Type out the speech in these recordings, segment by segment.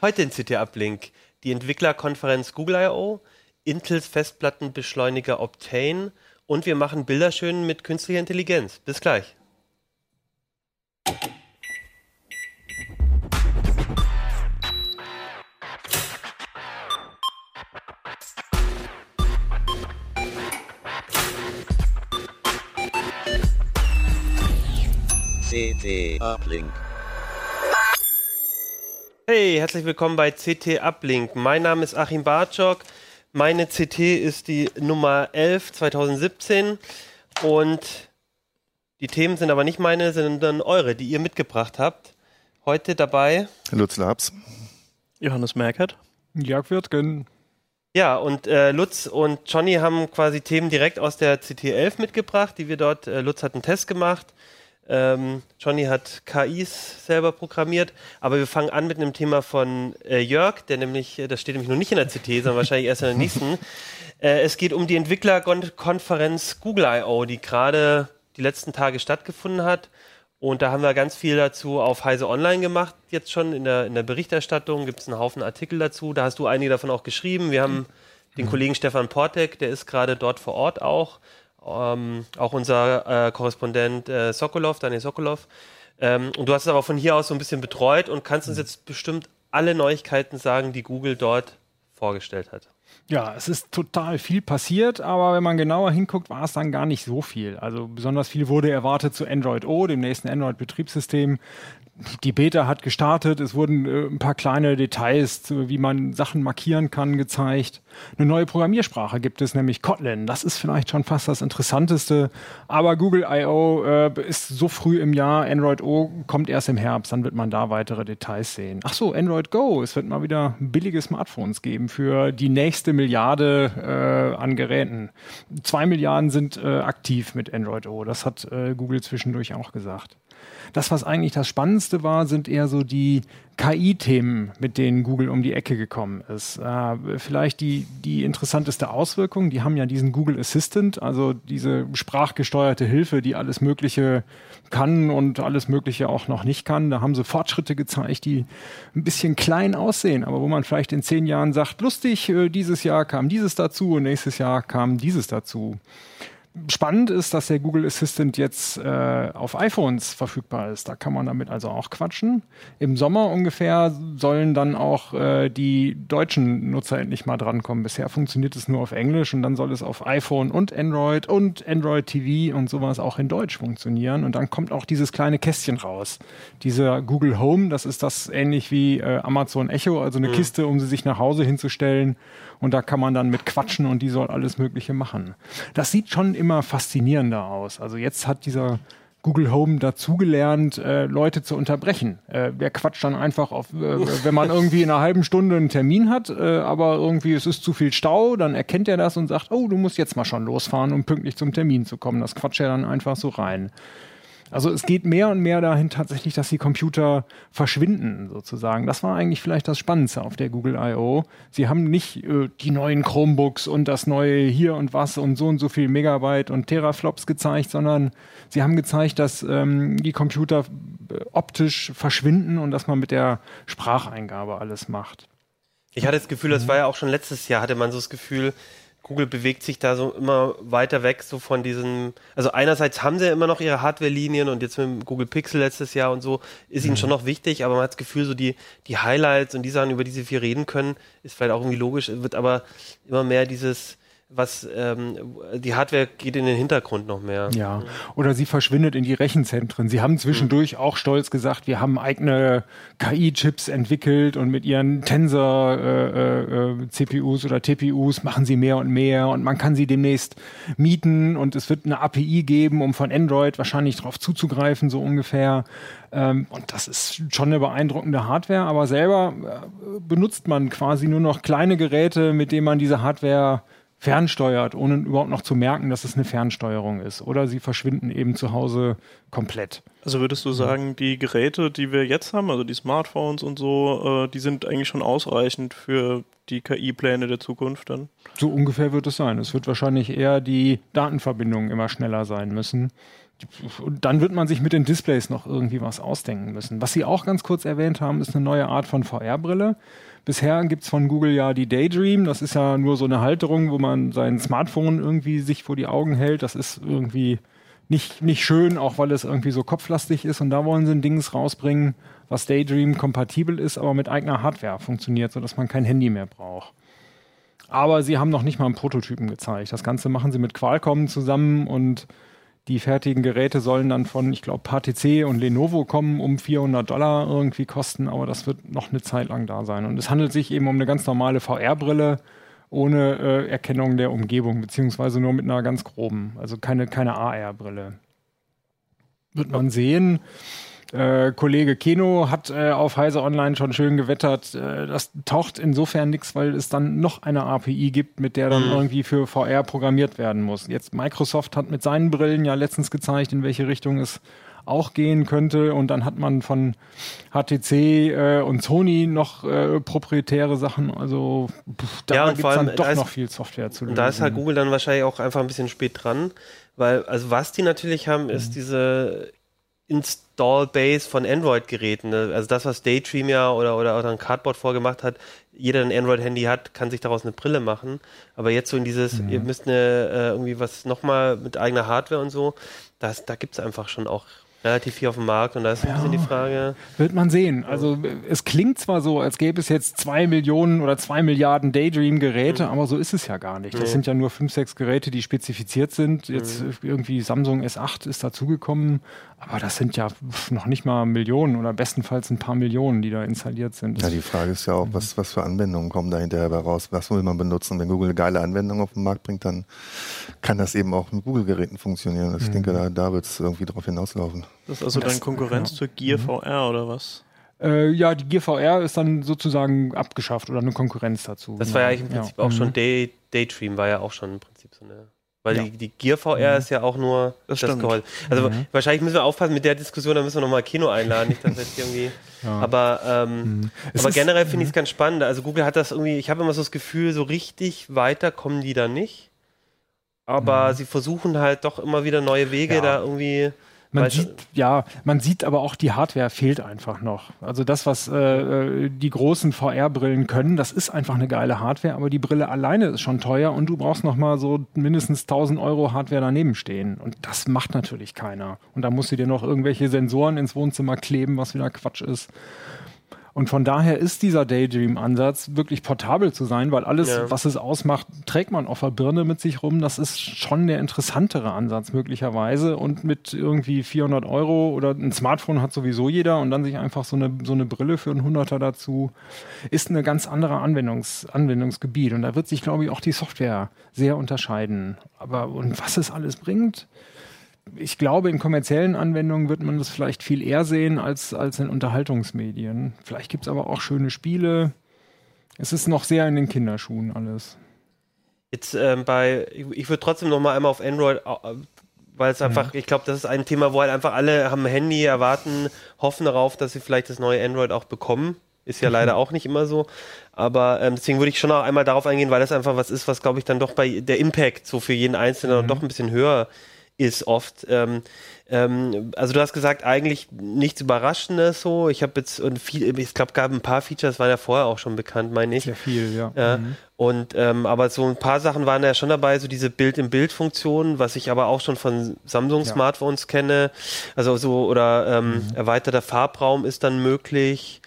Heute in CT Uplink die Entwicklerkonferenz Google I.O., Intels Festplattenbeschleuniger Optane und wir machen Bilder schön mit künstlicher Intelligenz. Bis gleich. CT Uplink. Hey, herzlich willkommen bei CT Uplink. Mein Name ist Achim Bartschok. Meine CT ist die Nummer 11 2017 und die Themen sind aber nicht meine, sondern eure, die ihr mitgebracht habt. Heute dabei Lutz Labs. Johannes Merkert. Jörg Wirtgen. Ja, und äh, Lutz und Johnny haben quasi Themen direkt aus der CT11 mitgebracht, die wir dort, äh, Lutz hat einen Test gemacht, ähm, Johnny hat KIs selber programmiert, aber wir fangen an mit einem Thema von äh, Jörg, der nämlich, äh, das steht nämlich noch nicht in der CT, sondern wahrscheinlich erst in der nächsten. Äh, es geht um die Entwicklerkonferenz Google I.O., die gerade die letzten Tage stattgefunden hat. Und da haben wir ganz viel dazu auf Heise Online gemacht, jetzt schon in der, in der Berichterstattung. Gibt es einen Haufen Artikel dazu. Da hast du einige davon auch geschrieben. Wir haben den Mhm. Kollegen Stefan Portek, der ist gerade dort vor Ort auch. Ähm, auch unser äh, Korrespondent äh, Sokolov, Daniel Sokolov. Ähm, und du hast es aber von hier aus so ein bisschen betreut und kannst uns Mhm. jetzt bestimmt alle Neuigkeiten sagen, die Google dort vorgestellt hat. Ja, es ist total viel passiert, aber wenn man genauer hinguckt, war es dann gar nicht so viel. Also besonders viel wurde erwartet zu Android O, dem nächsten Android-Betriebssystem. Die Beta hat gestartet, es wurden äh, ein paar kleine Details, zu, wie man Sachen markieren kann, gezeigt. Eine neue Programmiersprache gibt es, nämlich Kotlin. Das ist vielleicht schon fast das Interessanteste. Aber Google I.O. Äh, ist so früh im Jahr, Android O kommt erst im Herbst, dann wird man da weitere Details sehen. Ach so, Android Go, es wird mal wieder billige Smartphones geben für die nächste Milliarde äh, an Geräten. Zwei Milliarden sind äh, aktiv mit Android O, das hat äh, Google zwischendurch auch gesagt. Das, was eigentlich das Spannendste war, sind eher so die KI-Themen, mit denen Google um die Ecke gekommen ist. Äh, vielleicht die, die interessanteste Auswirkung, die haben ja diesen Google Assistant, also diese sprachgesteuerte Hilfe, die alles Mögliche kann und alles Mögliche auch noch nicht kann. Da haben sie Fortschritte gezeigt, die ein bisschen klein aussehen, aber wo man vielleicht in zehn Jahren sagt, lustig, äh, dieses Jahr kam dieses dazu und nächstes Jahr kam dieses dazu. Spannend ist, dass der Google Assistant jetzt äh, auf iPhones verfügbar ist. Da kann man damit also auch quatschen. Im Sommer ungefähr sollen dann auch äh, die deutschen Nutzer endlich mal drankommen. Bisher funktioniert es nur auf Englisch und dann soll es auf iPhone und Android und Android TV und sowas auch in Deutsch funktionieren. Und dann kommt auch dieses kleine Kästchen raus. Dieser Google Home, das ist das ähnlich wie äh, Amazon Echo, also eine Kiste, um sie sich nach Hause hinzustellen. Und da kann man dann mit quatschen und die soll alles Mögliche machen. Das sieht schon immer faszinierender aus. Also jetzt hat dieser Google Home dazugelernt, äh, Leute zu unterbrechen. Äh, der quatscht dann einfach auf, äh, wenn man irgendwie in einer halben Stunde einen Termin hat, äh, aber irgendwie es ist zu viel Stau, dann erkennt er das und sagt, oh, du musst jetzt mal schon losfahren, um pünktlich zum Termin zu kommen. Das quatscht er dann einfach so rein. Also es geht mehr und mehr dahin tatsächlich, dass die Computer verschwinden sozusagen. Das war eigentlich vielleicht das Spannendste auf der Google I.O. Sie haben nicht äh, die neuen Chromebooks und das neue hier und was und so und so viel Megabyte und Teraflops gezeigt, sondern sie haben gezeigt, dass ähm, die Computer äh, optisch verschwinden und dass man mit der Spracheingabe alles macht. Ich hatte das Gefühl, das war ja auch schon letztes Jahr, hatte man so das Gefühl, Google bewegt sich da so immer weiter weg, so von diesen, also einerseits haben sie ja immer noch ihre Hardware-Linien und jetzt mit dem Google Pixel letztes Jahr und so, ist ihnen schon noch wichtig, aber man hat das Gefühl, so die, die Highlights und die Sachen, über die sie viel reden können, ist vielleicht auch irgendwie logisch, wird aber immer mehr dieses, was, ähm, die Hardware geht in den Hintergrund noch mehr. Ja, oder sie verschwindet in die Rechenzentren. Sie haben zwischendurch auch stolz gesagt, wir haben eigene KI-Chips entwickelt und mit ihren Tensor-CPUs oder TPUs machen sie mehr und mehr und man kann sie demnächst mieten und es wird eine API geben, um von Android wahrscheinlich drauf zuzugreifen, so ungefähr. Ähm, und das ist schon eine beeindruckende Hardware, aber selber äh, benutzt man quasi nur noch kleine Geräte, mit denen man diese Hardware fernsteuert, ohne überhaupt noch zu merken, dass es eine Fernsteuerung ist. Oder sie verschwinden eben zu Hause komplett. Also würdest du sagen, die Geräte, die wir jetzt haben, also die Smartphones und so, äh, die sind eigentlich schon ausreichend für die KI-Pläne der Zukunft dann? So ungefähr wird es sein. Es wird wahrscheinlich eher die Datenverbindungen immer schneller sein müssen. und dann wird man sich mit den Displays noch irgendwie was ausdenken müssen. Was Sie auch ganz kurz erwähnt haben, ist eine neue Art von VR-Brille. Bisher gibt es von Google ja die Daydream. Das ist ja nur so eine Halterung, wo man sein Smartphone irgendwie sich vor die Augen hält. Das ist irgendwie nicht, nicht schön, auch weil es irgendwie so kopflastig ist. Und da wollen sie ein Dings rausbringen, was Daydream kompatibel ist, aber mit eigener Hardware funktioniert, sodass man kein Handy mehr braucht. Aber sie haben noch nicht mal einen Prototypen gezeigt. Das Ganze machen sie mit Qualcomm zusammen und die fertigen Geräte sollen dann von, ich glaube, HTC und Lenovo kommen, um 400 Dollar irgendwie kosten, aber das wird noch eine Zeit lang da sein. Und es handelt sich eben um eine ganz normale VR-Brille ohne äh, Erkennung der Umgebung, beziehungsweise nur mit einer ganz groben, also keine, keine AR-Brille. Wird man sehen. Äh, Kollege Keno hat äh, auf Heise Online schon schön gewettert. Äh, das taucht insofern nichts, weil es dann noch eine API gibt, mit der dann mhm. irgendwie für VR programmiert werden muss. Jetzt Microsoft hat mit seinen Brillen ja letztens gezeigt, in welche Richtung es auch gehen könnte. Und dann hat man von HTC äh, und Sony noch äh, proprietäre Sachen. Also pff, da ja, gibt es dann doch noch viel Software zu lösen. Da ist halt Google dann wahrscheinlich auch einfach ein bisschen spät dran. Weil, also was die natürlich haben, ist mhm. diese Install-Base von Android-Geräten. Ne? Also das, was Daydream ja oder, oder, oder ein Cardboard vorgemacht hat, jeder ein Android-Handy hat, kann sich daraus eine Brille machen. Aber jetzt so in dieses, mhm. ihr müsst eine, äh, irgendwie was nochmal mit eigener Hardware und so, das, da gibt es einfach schon auch relativ viel auf dem Markt und da ist ja, ein bisschen die Frage. Wird man sehen. Also es klingt zwar so, als gäbe es jetzt zwei Millionen oder zwei Milliarden Daydream-Geräte, mhm. aber so ist es ja gar nicht. Das nee. sind ja nur fünf, sechs Geräte, die spezifiziert sind. Jetzt mhm. irgendwie Samsung S8 ist dazugekommen, aber das sind ja noch nicht mal Millionen oder bestenfalls ein paar Millionen, die da installiert sind. Ja, die Frage ist ja auch, was, was für Anwendungen kommen da hinterher raus? Was will man benutzen? Wenn Google eine geile Anwendung auf den Markt bringt, dann kann das eben auch mit Google-Geräten funktionieren. Ich mhm. denke, da, da wird es irgendwie drauf hinauslaufen. Das ist also dann Konkurrenz ja. zur Gear mhm. VR oder was? Äh, ja, die Gear VR ist dann sozusagen abgeschafft oder eine Konkurrenz dazu. Das war ja im Prinzip ja. auch schon mhm. Day, Daydream, war ja auch schon im Prinzip so eine weil ja. die, die, Gear VR mhm. ist ja auch nur das, das Gehäuse. Also mhm. wahrscheinlich müssen wir aufpassen mit der Diskussion, da müssen wir nochmal Kino einladen, nicht, dass jetzt irgendwie. Ja. Aber, ähm, mhm. aber generell finde ich es mhm. ganz spannend. Also Google hat das irgendwie, ich habe immer so das Gefühl, so richtig weiter kommen die da nicht. Aber mhm. sie versuchen halt doch immer wieder neue Wege da irgendwie man sieht, ja, man sieht aber auch, die Hardware fehlt einfach noch. Also das, was äh, äh die großen VR-Brillen können, das ist einfach eine geile Hardware, aber die Brille alleine ist schon teuer und du brauchst noch mal so mindestens 1000 Euro Hardware daneben stehen. Und das macht natürlich keiner. Und da musst du dir noch irgendwelche Sensoren ins Wohnzimmer kleben, was wieder Quatsch ist. Und von daher ist dieser Daydream-Ansatz wirklich portabel zu sein, weil alles, ja. was es ausmacht, trägt man auf der Birne mit sich rum. Das ist schon der interessantere Ansatz möglicherweise. Und mit irgendwie 400 Euro oder ein Smartphone hat sowieso jeder und dann sich einfach so eine, so eine Brille für einen Hunderter dazu, ist eine ganz andere Anwendungs, Anwendungsgebiet. Und da wird sich, glaube ich, auch die Software sehr unterscheiden. Aber und was es alles bringt, ich glaube, in kommerziellen Anwendungen wird man das vielleicht viel eher sehen als, als in Unterhaltungsmedien. Vielleicht gibt es aber auch schöne Spiele. Es ist noch sehr in den Kinderschuhen alles. Jetzt ähm, bei, ich, ich würde trotzdem noch mal einmal auf Android, weil es einfach, ja. ich glaube, das ist ein Thema, wo halt einfach alle haben ein Handy, erwarten, hoffen darauf, dass sie vielleicht das neue Android auch bekommen. Ist ja mhm. leider auch nicht immer so. Aber ähm, deswegen würde ich schon auch einmal darauf eingehen, weil das einfach was ist, was, glaube ich, dann doch bei der Impact so für jeden Einzelnen mhm. doch ein bisschen höher ist ist oft. Ähm, ähm, also du hast gesagt, eigentlich nichts Überraschendes so. Ich habe jetzt und viel, ich glaube, gab ein paar Features, waren ja vorher auch schon bekannt, meine ich. Sehr viel, ja. ja. Mhm. Und ähm, aber so ein paar Sachen waren ja schon dabei, so diese Bild-in-Bild-Funktion, was ich aber auch schon von Samsung ja. Kenne. Also so oder ähm, mhm. erweiterter Farbraum ist dann möglich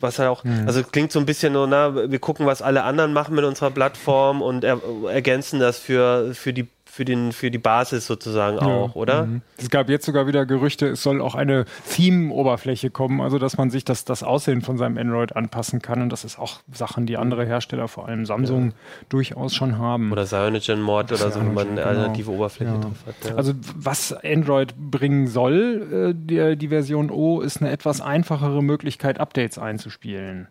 was halt auch, mhm. also klingt so ein bisschen so, na, wir gucken, was alle anderen machen mit unserer Plattform und er, ergänzen das für, für die für, den, für die Basis sozusagen auch, oder? Mhm. Es gab jetzt sogar wieder Gerüchte, es soll auch eine Theme-Oberfläche kommen, also dass man sich das, das Aussehen von seinem Android anpassen kann. Und das ist auch Sachen, die andere Hersteller, vor allem Samsung, ja. durchaus schon haben. Oder CyanogenMod oder so, wo man eine alternative genau. Oberfläche ja. drauf hat. Ja. Also was Android bringen soll, äh, die, die Version O, ist eine etwas einfachere Möglichkeit, Updates einzuspielen.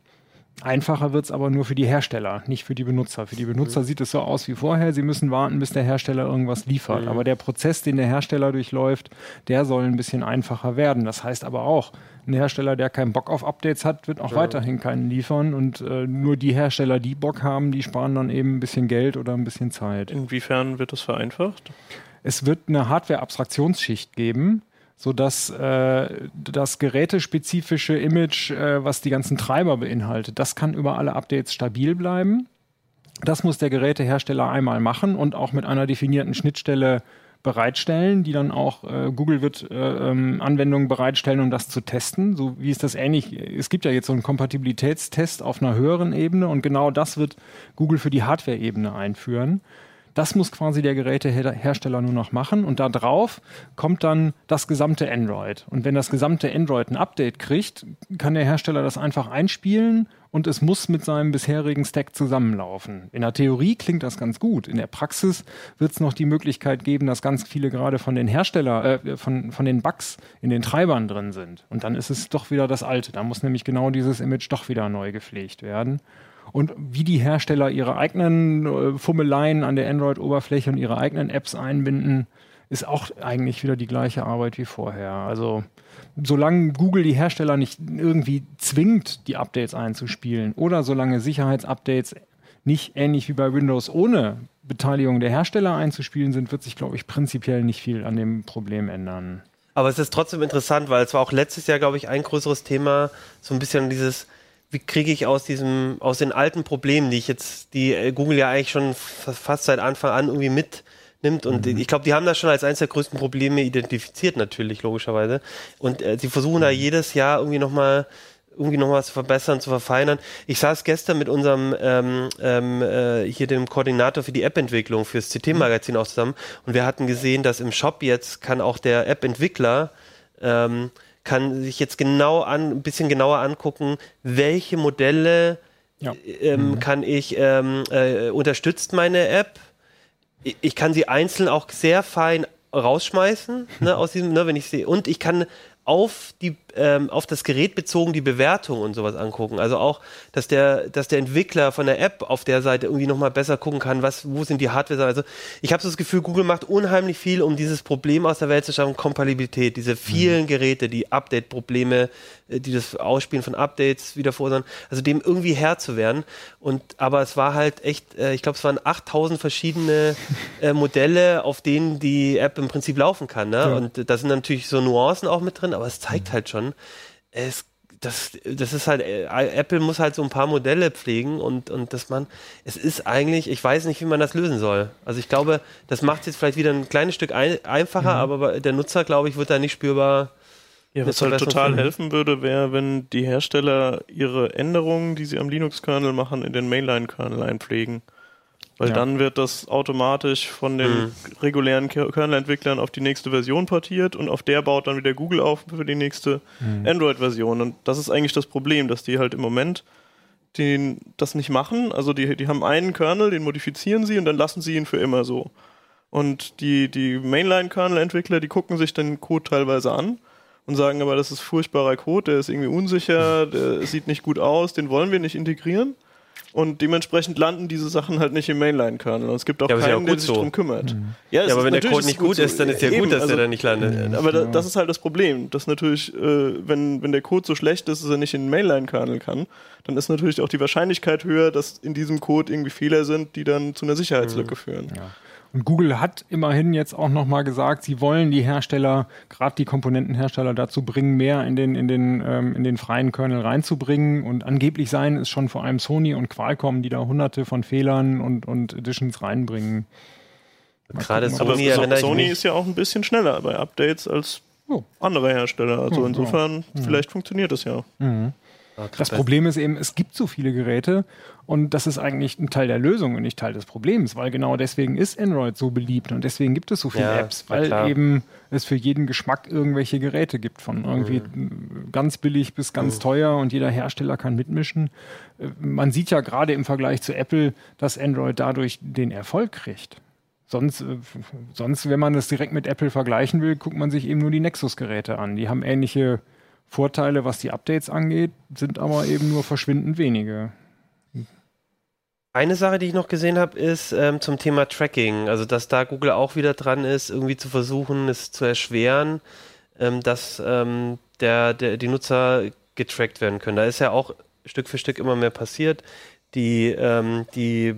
Einfacher wird es aber nur für die Hersteller, nicht für die Benutzer. Für die Benutzer mhm. sieht es so aus wie vorher. Sie müssen warten, bis der Hersteller irgendwas liefert. Mhm. Aber der Prozess, den der Hersteller durchläuft, der soll ein bisschen einfacher werden. Das heißt aber auch, ein Hersteller, der keinen Bock auf Updates hat, wird auch ja. weiterhin keinen liefern. Und äh, nur die Hersteller, die Bock haben, die sparen dann eben ein bisschen Geld oder ein bisschen Zeit. Inwiefern wird das vereinfacht? es wird eine Hardware-Abstraktionsschicht geben, sodass äh, das gerätespezifische Image, äh, was die ganzen Treiber beinhaltet, das kann über alle Updates stabil bleiben. Das muss der Gerätehersteller einmal machen und auch mit einer definierten Schnittstelle bereitstellen, die dann auch äh, Google wird äh, ähm, Anwendungen bereitstellen, um das zu testen. So wie ist das ähnlich? Es gibt ja jetzt so einen Kompatibilitätstest auf einer höheren Ebene und genau das wird Google für die Hardware-Ebene einführen. Das muss quasi der Gerätehersteller nur noch machen und da drauf kommt dann das gesamte Android. Und wenn das gesamte Android ein Update kriegt, kann der Hersteller das einfach einspielen und es muss mit seinem bisherigen Stack zusammenlaufen. In der Theorie klingt das ganz gut. In der Praxis wird es noch die Möglichkeit geben, dass ganz viele gerade von den Hersteller, äh, von, von den Bugs in den Treibern drin sind. Und dann ist es doch wieder das Alte. Da muss nämlich genau dieses Image doch wieder neu gepflegt werden und wie die Hersteller ihre eigenen äh, Fummeleien an der Android-Oberfläche und ihre eigenen Apps einbinden, ist auch eigentlich wieder die gleiche Arbeit wie vorher. Also solange Google die Hersteller nicht irgendwie zwingt, die Updates einzuspielen oder solange Sicherheitsupdates nicht ähnlich wie bei Windows ohne Beteiligung der Hersteller einzuspielen sind, wird sich, glaube ich, prinzipiell nicht viel an dem Problem ändern. Aber es ist trotzdem interessant, weil es war auch letztes Jahr, glaube ich, ein größeres Thema, so ein bisschen dieses wie kriege ich aus diesem, aus den alten Problemen, die ich jetzt, die äh, Google ja eigentlich schon fast seit Anfang an irgendwie mitnimmt. Und mhm. ich glaube, die haben das schon als eines der größten Probleme identifiziert, natürlich, logischerweise. Und äh, sie versuchen mhm. da jedes Jahr irgendwie nochmal irgendwie noch was zu verbessern, zu verfeinern. Ich saß gestern mit unserem ähm, ähm, äh, hier dem Koordinator für die App-Entwicklung fürs CT-Magazin auch zusammen und wir hatten gesehen, dass im Shop jetzt kann auch der App-Entwickler ähm, kann sich jetzt genau an, ein bisschen genauer angucken, welche Modelle ja. ähm, mhm. kann ich, ähm, äh, unterstützt meine App. Ich, ich kann sie einzeln auch sehr fein rausschmeißen, ne, aus diesem, ne, wenn ich sehe. Und ich kann auf die ähm, auf das Gerät bezogen die Bewertung und sowas angucken. Also auch, dass der dass der Entwickler von der App auf der Seite irgendwie noch mal besser gucken kann, was wo sind die Hardware. Also ich habe so das Gefühl, Google macht unheimlich viel, um dieses Problem aus der Welt zu schaffen, Kompatibilität, diese vielen mhm. Geräte, die Update-Probleme, äh, die das Ausspielen von Updates wieder verursachen, also dem irgendwie Herr zu werden. Und aber es war halt echt, äh, ich glaube, es waren 8000 verschiedene äh, Modelle, auf denen die App im Prinzip laufen kann. Ne? Ja. Und da sind natürlich so Nuancen auch mit drin, aber es zeigt halt schon, es das, das ist halt, äh, Apple muss halt so ein paar Modelle pflegen und, und dass man, es ist eigentlich, ich weiß nicht, wie man das lösen soll. Also ich glaube, das macht es jetzt vielleicht wieder ein kleines Stück ein, einfacher, mhm. aber der Nutzer, glaube ich, wird da nicht spürbar. Ja, was halt total finden. helfen würde, wäre, wenn die Hersteller ihre Änderungen, die sie am Linux-Kernel machen, in den Mainline-Kernel einpflegen. Weil ja. dann wird das automatisch von den mhm. regulären Kernel-Entwicklern auf die nächste Version portiert und auf der baut dann wieder Google auf für die nächste mhm. Android-Version. Und das ist eigentlich das Problem, dass die halt im Moment den, das nicht machen. Also die, die haben einen Kernel, den modifizieren sie und dann lassen sie ihn für immer so. Und die, die Mainline-Kernel-Entwickler, die gucken sich den Code teilweise an und sagen aber, das ist furchtbarer Code, der ist irgendwie unsicher, der sieht nicht gut aus, den wollen wir nicht integrieren. Und dementsprechend landen diese Sachen halt nicht im Mainline-Kernel. Und es gibt auch ja, keinen, ja der sich so. darum kümmert. Mhm. Ja, ja aber wenn der Code nicht gut ist, dann ist ja gut, dass also, der da nicht landet. Aber da, das ist halt das Problem, dass natürlich, äh, wenn, wenn der Code so schlecht ist, dass er nicht in den Mainline-Kernel kann, dann ist natürlich auch die Wahrscheinlichkeit höher, dass in diesem Code irgendwie Fehler sind, die dann zu einer Sicherheitslücke mhm. führen. Ja. Und Google hat immerhin jetzt auch nochmal gesagt, sie wollen die Hersteller, gerade die Komponentenhersteller dazu bringen, mehr in den, in den, ähm, in den freien Kernel reinzubringen. Und angeblich seien es schon vor allem Sony und Qualcomm, die da hunderte von Fehlern und, und Editions reinbringen. Gerade Sony, Aber Sony ist ja auch ein bisschen schneller bei Updates als oh. andere Hersteller. Also oh, insofern, oh. vielleicht funktioniert das ja. Mhm. Das Problem ist eben, es gibt so viele Geräte und das ist eigentlich ein Teil der Lösung und nicht Teil des Problems, weil genau deswegen ist Android so beliebt und deswegen gibt es so viele ja, Apps, weil eben es für jeden Geschmack irgendwelche Geräte gibt, von irgendwie mhm. ganz billig bis ganz mhm. teuer und jeder Hersteller kann mitmischen. Äh, man sieht ja gerade im Vergleich zu Apple, dass Android dadurch den Erfolg kriegt. Sonst, äh, sonst, wenn man das direkt mit Apple vergleichen will, guckt man sich eben nur die Nexus-Geräte an. Die haben ähnliche Vorteile, was die Updates angeht, sind aber eben nur verschwindend wenige. Eine Sache, die ich noch gesehen habe, ist ähm, zum Thema Tracking. Also, dass da Google auch wieder dran ist, irgendwie zu versuchen, es zu erschweren, ähm, dass ähm, der, der, die Nutzer getrackt werden können. Da ist ja auch Stück für Stück immer mehr passiert. Die, ähm, die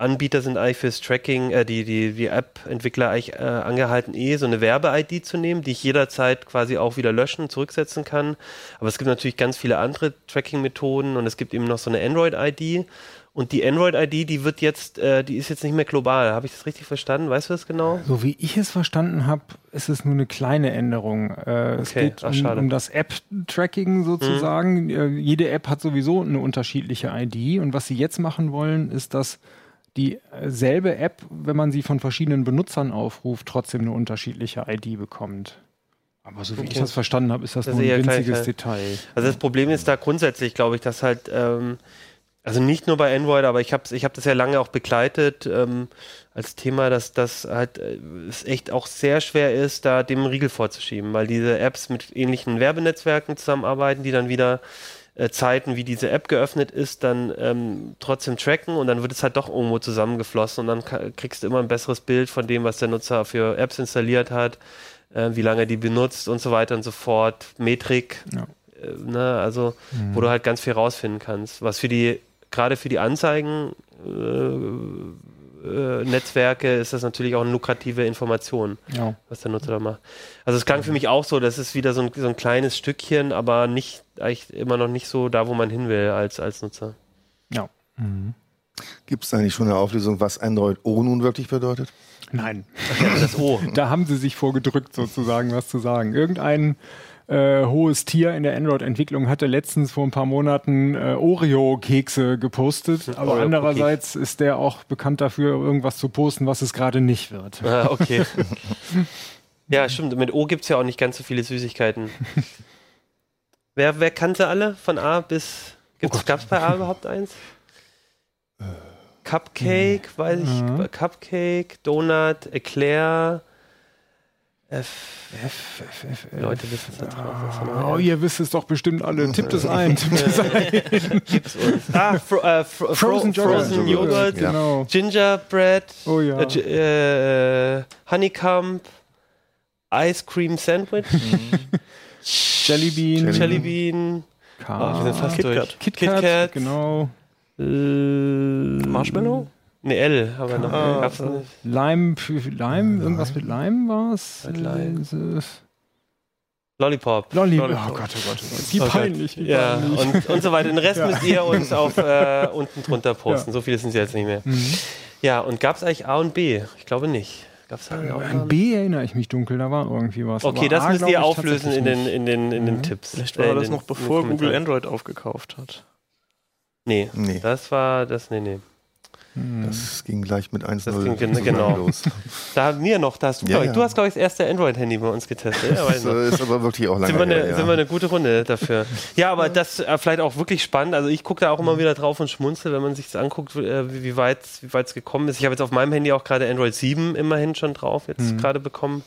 Anbieter sind eigentlich fürs Tracking, äh, die, die, die App-Entwickler eigentlich äh, angehalten, eh so eine Werbe-ID zu nehmen, die ich jederzeit quasi auch wieder löschen, zurücksetzen kann. Aber es gibt natürlich ganz viele andere Tracking-Methoden und es gibt eben noch so eine Android-ID. Und die Android-ID, die wird jetzt, äh, die ist jetzt nicht mehr global. Habe ich das richtig verstanden? Weißt du das genau? So wie ich es verstanden habe, ist es nur eine kleine Änderung. Äh, es geht Ach, um, um, das App-Tracking sozusagen. Mhm. jede App hat sowieso eine unterschiedliche ID. Und was sie jetzt machen wollen, ist, dass dieselbe App, wenn man sie von verschiedenen Benutzern aufruft, trotzdem eine unterschiedliche ID bekommt. Aber so wie ich das verstanden habe, ist das, das nur ein winziges Detail. Also das Problem ist da grundsätzlich, glaube ich, dass halt ähm, also nicht nur bei Android, aber ich habe ich hab das ja lange auch begleitet ähm, als Thema, dass das halt äh, es echt auch sehr schwer ist, da dem Riegel vorzuschieben, weil diese Apps mit ähnlichen Werbenetzwerken zusammenarbeiten, die dann wieder Zeiten, wie diese App geöffnet ist, dann ähm, trotzdem tracken und dann wird es halt doch irgendwo zusammengeflossen und dann kriegst du immer ein besseres Bild von dem, was der Nutzer für Apps installiert hat, äh, wie lange die benutzt und so weiter und so fort, Metrik. Ja. Äh, ne, also, mhm. wo du halt ganz viel rausfinden kannst, was für die gerade für die Anzeigen äh, äh, Netzwerke ist das natürlich auch eine lukrative Information, ja. was der Nutzer da macht. Also es klang für mich auch so, das ist wieder so ein, so ein kleines Stückchen, aber nicht eigentlich immer noch nicht so da, wo man hin will als, als Nutzer. Ja. Mhm. Gibt es eigentlich schon eine Auflösung, was Android O nun wirklich bedeutet? Nein. das O. da haben sie sich vorgedrückt, sozusagen was zu sagen. Irgendein äh, hohes Tier in der Android-Entwicklung hatte letztens vor ein paar Monaten äh, Oreo-Kekse gepostet, aber Oreo andererseits ist der auch bekannt dafür, irgendwas zu posten, was es gerade nicht wird. Ah, okay. ja, stimmt. Mit O gibt es ja auch nicht ganz so viele Süßigkeiten. wer, wer kannte alle von A bis. Oh Gab es bei A überhaupt eins? Cupcake, weiß ich, mhm. Cupcake, Donut, Eclair, F, F, F, F, F. Leute wissen es da draußen. Oh, ihr wisst es doch bestimmt alle. Tippt es ein. Tippt es ein. ah, fro äh, fro Frozen, Fro Frozen Joghurt, ja. genau. Gingerbread, oh, ja. äh, äh, Honeycomb, Ice Cream Sandwich, Jellybean, Jellybean, oh, wir sind fast Kit durch. Kit Kat, Kit Kat genau. Äh, Marshmallow? Ne, L haben wir noch. Ah, Gab's nicht. Lime, Lime, irgendwas mit Lime war es? Lollipop. Lollipop. Oh Gott, oh Gott, oh Gott. Wie oh peinlich. Wie ja, peinlich. Und, und so weiter. Den Rest ja. müsst ihr uns auf äh, unten drunter posten. Ja. So viele sind sie jetzt nicht mehr. Mhm. Ja, und gab es eigentlich A und B? Ich glaube nicht. Gab's da äh, An B erinnere ich mich dunkel, da war irgendwie was. Okay, das A, müsst ihr auflösen in den, in den, in den mhm. Tipps. Vielleicht war äh, das noch bevor Google Android aufgekauft hat. Nee, nee, das war das, nee, nee. Hm. Das ging gleich mit 1.0 genau. los. Da haben wir noch, da hast du, ja, ja. du hast, glaube ich, das erste Android-Handy bei uns getestet. das ist aber wirklich auch lange sind wir, eine, ja. sind wir eine gute Runde dafür. ja, aber das äh, vielleicht auch wirklich spannend. Also ich gucke da auch immer wieder drauf und schmunzel, wenn man sich das anguckt, äh, wie weit es gekommen ist. Ich habe jetzt auf meinem Handy auch gerade Android 7 immerhin schon drauf, jetzt mhm. gerade bekommen.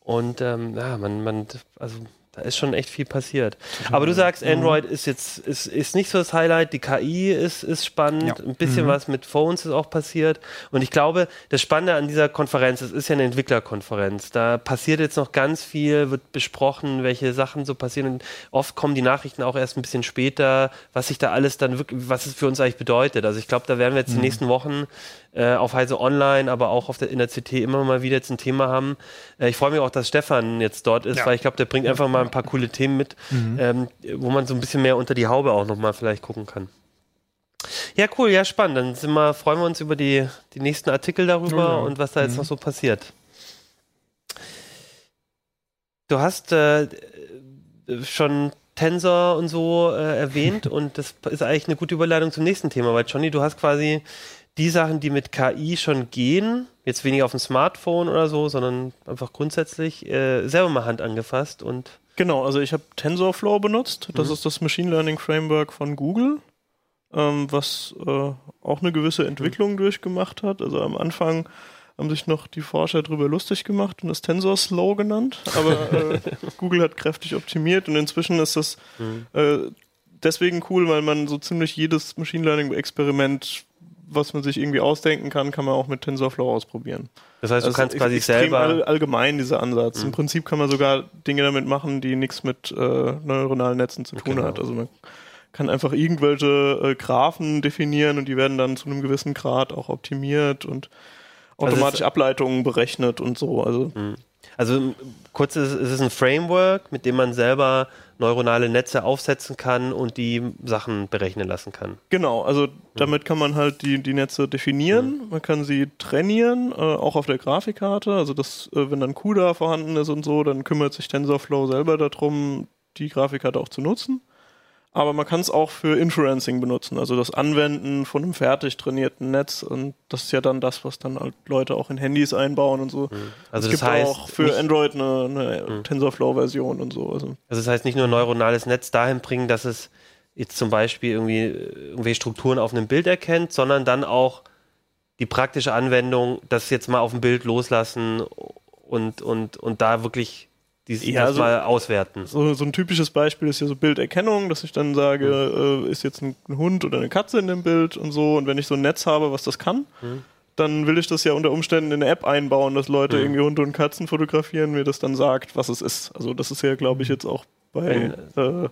Und ähm, ja, man, man, also da ist schon echt viel passiert. Aber du sagst, mhm. Android ist jetzt ist, ist nicht so das Highlight. Die KI ist, ist spannend. Ja. Ein bisschen mhm. was mit Phones ist auch passiert. Und ich glaube, das Spannende an dieser Konferenz, es ist ja eine Entwicklerkonferenz. Da passiert jetzt noch ganz viel, wird besprochen, welche Sachen so passieren. Und oft kommen die Nachrichten auch erst ein bisschen später, was sich da alles dann wirklich, was es für uns eigentlich bedeutet. Also ich glaube, da werden wir jetzt mhm. die nächsten Wochen äh, auf Heise Online, aber auch auf der, in der CT immer mal wieder jetzt ein Thema haben. Äh, ich freue mich auch, dass Stefan jetzt dort ist, ja. weil ich glaube, der bringt einfach mal ein paar coole Themen mit, mhm. ähm, wo man so ein bisschen mehr unter die Haube auch nochmal vielleicht gucken kann. Ja, cool, ja, spannend. Dann sind wir, freuen wir uns über die, die nächsten Artikel darüber ja. und was da jetzt mhm. noch so passiert. Du hast äh, schon Tensor und so äh, erwähnt und das ist eigentlich eine gute Überleitung zum nächsten Thema, weil Johnny, du hast quasi die Sachen, die mit KI schon gehen, jetzt weniger auf dem Smartphone oder so, sondern einfach grundsätzlich äh, selber mal Hand angefasst und Genau, also ich habe TensorFlow benutzt. Das mhm. ist das Machine Learning Framework von Google, ähm, was äh, auch eine gewisse Entwicklung mhm. durchgemacht hat. Also am Anfang haben sich noch die Forscher darüber lustig gemacht und das TensorSlow genannt, aber äh, Google hat kräftig optimiert und inzwischen ist das mhm. äh, deswegen cool, weil man so ziemlich jedes Machine Learning Experiment was man sich irgendwie ausdenken kann, kann man auch mit TensorFlow ausprobieren. Das heißt, du also kannst quasi selber all, allgemein dieser Ansatz. Mhm. Im Prinzip kann man sogar Dinge damit machen, die nichts mit äh, neuronalen Netzen zu tun genau. hat. Also man kann einfach irgendwelche äh, Graphen definieren und die werden dann zu einem gewissen Grad auch optimiert und also automatisch also Ableitungen berechnet und so. Also, hm. also kurz ist, ist es ein Framework, mit dem man selber neuronale Netze aufsetzen kann und die Sachen berechnen lassen kann. Genau, also damit kann man halt die, die Netze definieren, mhm. man kann sie trainieren, äh, auch auf der Grafikkarte. Also das, äh, wenn dann CUDA vorhanden ist und so, dann kümmert sich TensorFlow selber darum, die Grafikkarte auch zu nutzen aber man kann es auch für Inferencing benutzen, also das Anwenden von einem fertig trainierten Netz und das ist ja dann das, was dann halt Leute auch in Handys einbauen und so. Mhm. Also es das gibt heißt auch für Android eine, eine mhm. TensorFlow-Version und so. Also. also das heißt nicht nur neuronales Netz dahin bringen, dass es jetzt zum Beispiel irgendwie irgendwelche Strukturen auf einem Bild erkennt, sondern dann auch die praktische Anwendung, das jetzt mal auf dem Bild loslassen und, und, und da wirklich die ja, also, mal auswerten. So, so ein typisches Beispiel ist ja so Bilderkennung, dass ich dann sage, mhm. äh, ist jetzt ein, Hund oder eine Katze in dem Bild und so. Und wenn ich so ein Netz habe, was das kann, mhm. dann will ich das ja unter Umständen in eine App einbauen, dass Leute mhm. irgendwie Hunde und Katzen fotografieren, mir das dann sagt, was es ist. Also das ist ja, glaube ich, jetzt auch bei äh,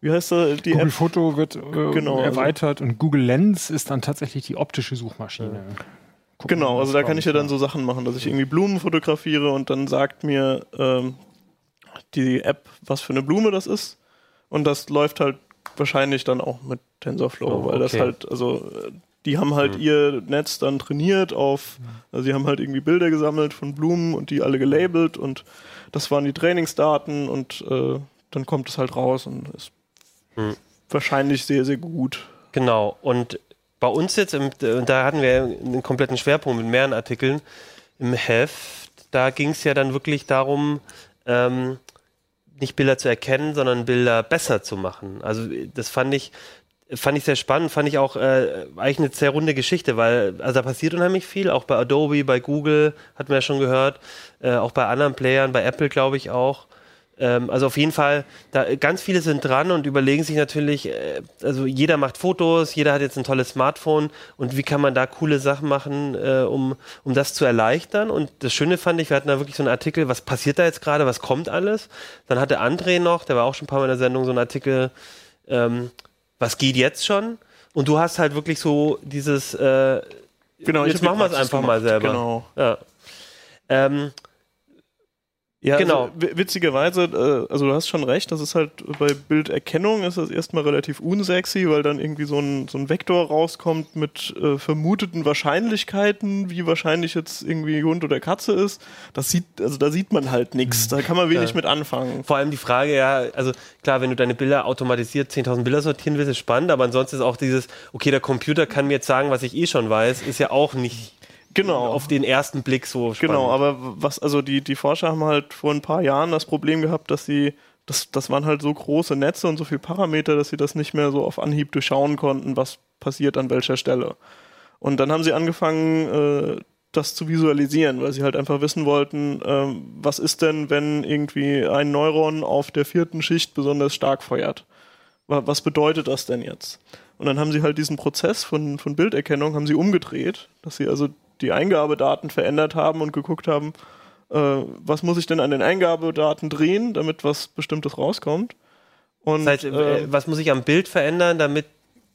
wie heißt da die Google App? Foto wird äh, genau, also erweitert also. und Google Lens ist dann tatsächlich die optische Suchmaschine. Ja. Gucken, genau, also da kann ich ja dann so Sachen machen, dass ich irgendwie Blumen fotografiere und dann sagt mir ähm, die App, was für eine Blume das ist. Und das läuft halt wahrscheinlich dann auch mit TensorFlow, oh, weil okay. das halt, also die haben halt mhm. ihr Netz dann trainiert auf, also sie haben halt irgendwie Bilder gesammelt von Blumen und die alle gelabelt und das waren die Trainingsdaten und äh, dann kommt es halt raus und ist mhm. wahrscheinlich sehr, sehr gut. Genau, und bei uns jetzt, im, da hatten wir einen kompletten Schwerpunkt mit mehreren Artikeln im Heft, da ging es ja dann wirklich darum, ähm, nicht Bilder zu erkennen, sondern Bilder besser zu machen. Also das fand ich, fand ich sehr spannend, fand ich auch äh, eigentlich eine sehr runde Geschichte, weil also da passiert unheimlich viel, auch bei Adobe, bei Google, hatten wir ja schon gehört, äh, auch bei anderen Playern, bei Apple glaube ich auch. Ähm, also auf jeden Fall, da ganz viele sind dran und überlegen sich natürlich, äh, also jeder macht Fotos, jeder hat jetzt ein tolles Smartphone und wie kann man da coole Sachen machen, äh, um, um das zu erleichtern. Und das Schöne fand ich, wir hatten da wirklich so einen Artikel, was passiert da jetzt gerade, was kommt alles. Dann hatte André noch, der war auch schon ein paar Mal in der Sendung, so einen Artikel, ähm, was geht jetzt schon? Und du hast halt wirklich so dieses, äh, genau, jetzt machen wir es einfach mal selber. Genau. Ja. Ähm, ja, also genau. Also, witzigerweise, äh, also du hast schon recht, das ist halt bei Bilderkennung ist das erstmal relativ unsexy, weil dann irgendwie so ein, so ein Vektor rauskommt mit äh, vermuteten Wahrscheinlichkeiten, wie wahrscheinlich jetzt irgendwie Hund oder Katze ist. Das sieht, also da sieht man halt nichts, da kann man wenig ja. mit anfangen. Vor allem die Frage, ja, also klar, wenn du deine Bilder automatisiert 10.000 Bilder sortieren willst, ist spannend, aber ansonsten ist auch dieses, okay, der Computer kann mir jetzt sagen, was ich eh schon weiß, ist ja auch nicht genau. auf den ersten Blick so spannend. Genau, aber was, also die, die Forscher haben halt vor ein paar Jahren das Problem gehabt, dass sie, das, das waren halt so große Netze und so viele Parameter, dass sie das nicht mehr so auf Anhieb durchschauen konnten, was passiert an welcher Stelle. Und dann haben sie angefangen, äh, das zu visualisieren, weil sie halt einfach wissen wollten, äh, was ist denn, wenn irgendwie ein Neuron auf der vierten Schicht besonders stark feuert? Was bedeutet das denn jetzt? Und dann haben sie halt diesen Prozess von, von Bilderkennung haben sie umgedreht, dass sie also die Eingabedaten verändert haben und geguckt haben, äh, was muss ich denn an den Eingabedaten drehen, damit was Bestimmtes rauskommt. Und, das heißt, äh, äh was muss ich am Bild verändern, damit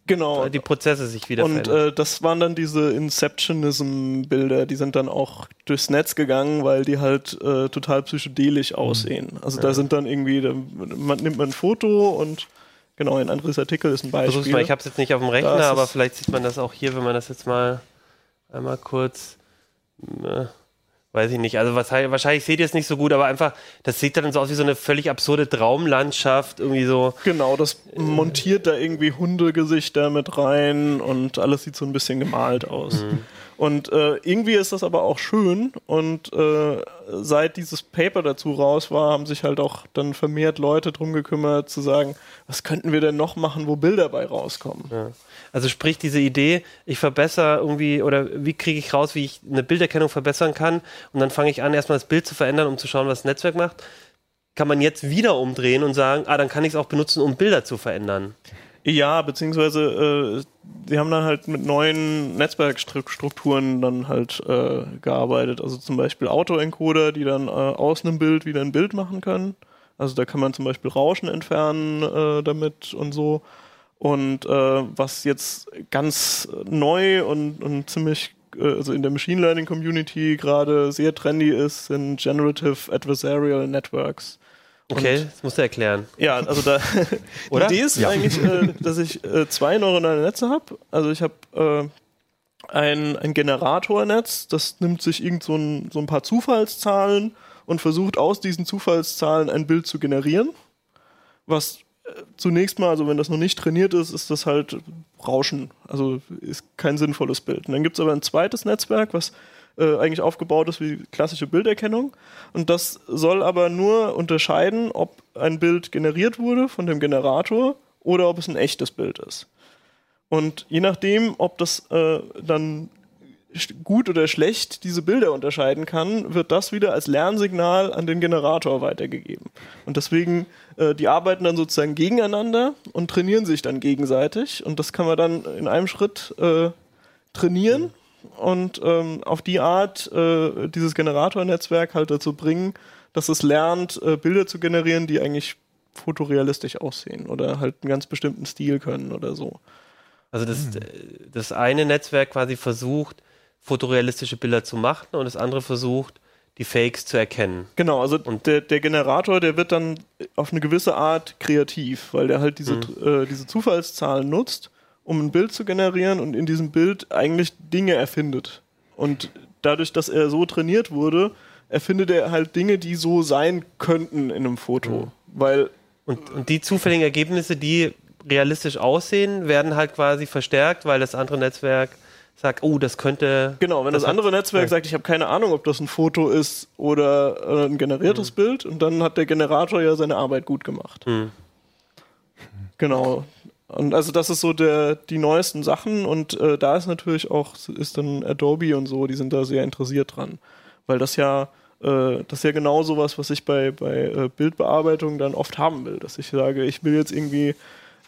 genau. die Prozesse sich wieder und, verändern? Und äh, das waren dann diese Inceptionism-Bilder, die sind dann auch durchs Netz gegangen, weil die halt äh, total psychedelisch mhm. aussehen. Also ja. da sind dann irgendwie, da, man nimmt man ein Foto und genau, ein anderes Artikel ist ein Beispiel. Mal, ich habe es jetzt nicht auf dem Rechner, aber vielleicht sieht man das auch hier, wenn man das jetzt mal Einmal kurz. Ne, weiß ich nicht. Also was, wahrscheinlich seht ihr es nicht so gut, aber einfach, das sieht dann so aus wie so eine völlig absurde Traumlandschaft. Irgendwie so. Genau, das montiert da irgendwie Hundegesichter mit rein und alles sieht so ein bisschen gemalt aus. Mhm. Und äh, irgendwie ist das aber auch schön. Und äh, seit dieses Paper dazu raus war, haben sich halt auch dann vermehrt Leute drum gekümmert, zu sagen, was könnten wir denn noch machen, wo Bilder bei rauskommen. Ja. Also sprich diese Idee, ich verbessere irgendwie oder wie kriege ich raus, wie ich eine Bilderkennung verbessern kann und dann fange ich an, erstmal das Bild zu verändern, um zu schauen, was das Netzwerk macht, kann man jetzt wieder umdrehen und sagen, ah, dann kann ich es auch benutzen, um Bilder zu verändern. Ja, beziehungsweise äh, sie haben dann halt mit neuen Netzwerkstrukturen dann halt äh, gearbeitet. Also zum Beispiel Autoencoder, die dann äh, aus einem Bild wieder ein Bild machen können. Also da kann man zum Beispiel Rauschen entfernen äh, damit und so. Und äh, was jetzt ganz neu und, und ziemlich, äh, also in der Machine Learning Community gerade sehr trendy ist, sind Generative Adversarial Networks. Okay, und, das musst du erklären. Ja, also da die Idee ist ja. eigentlich, äh, dass ich äh, zwei neuronale Netze habe. Also ich habe äh, ein, ein Generatornetz, das nimmt sich irgend so ein, so ein paar Zufallszahlen und versucht aus diesen Zufallszahlen ein Bild zu generieren. Was äh, zunächst mal, also wenn das noch nicht trainiert ist, ist das halt Rauschen. Also ist kein sinnvolles Bild. Und dann gibt es aber ein zweites Netzwerk, was äh, eigentlich aufgebaut ist wie klassische Bilderkennung. Und das soll aber nur unterscheiden, ob ein Bild generiert wurde von dem Generator oder ob es ein echtes Bild ist. Und je nachdem, ob das äh, dann gut oder schlecht diese Bilder unterscheiden kann, wird das wieder als Lernsignal an den Generator weitergegeben. Und deswegen, äh, die arbeiten dann sozusagen gegeneinander und trainieren sich dann gegenseitig. Und das kann man dann in einem Schritt äh, trainieren und ähm, auf die Art äh, dieses Generatornetzwerk halt dazu bringen, dass es lernt, äh, Bilder zu generieren, die eigentlich fotorealistisch aussehen oder halt einen ganz bestimmten Stil können oder so. Also das, hm. das eine Netzwerk quasi versucht, fotorealistische Bilder zu machen und das andere versucht, die Fakes zu erkennen. Genau, also und der, der Generator, der wird dann auf eine gewisse Art kreativ, weil der halt diese, mhm. äh, diese Zufallszahlen nutzt, um ein Bild zu generieren und in diesem Bild eigentlich Dinge erfindet. Und dadurch, dass er so trainiert wurde, erfindet er halt Dinge, die so sein könnten in einem Foto. Mhm. Weil und, und die zufälligen Ergebnisse, die realistisch aussehen, werden halt quasi verstärkt, weil das andere Netzwerk sagt, oh, das könnte. Genau, wenn das, das andere Netzwerk sagt, ich habe keine Ahnung, ob das ein Foto ist oder äh, ein generiertes mhm. Bild, und dann hat der Generator ja seine Arbeit gut gemacht. Mhm. Genau. Und also das ist so der, die neuesten Sachen und äh, da ist natürlich auch, ist dann Adobe und so, die sind da sehr interessiert dran. Weil das ja, äh, das ist ja genau sowas, was ich bei, bei äh, Bildbearbeitung dann oft haben will. Dass ich sage, ich will jetzt irgendwie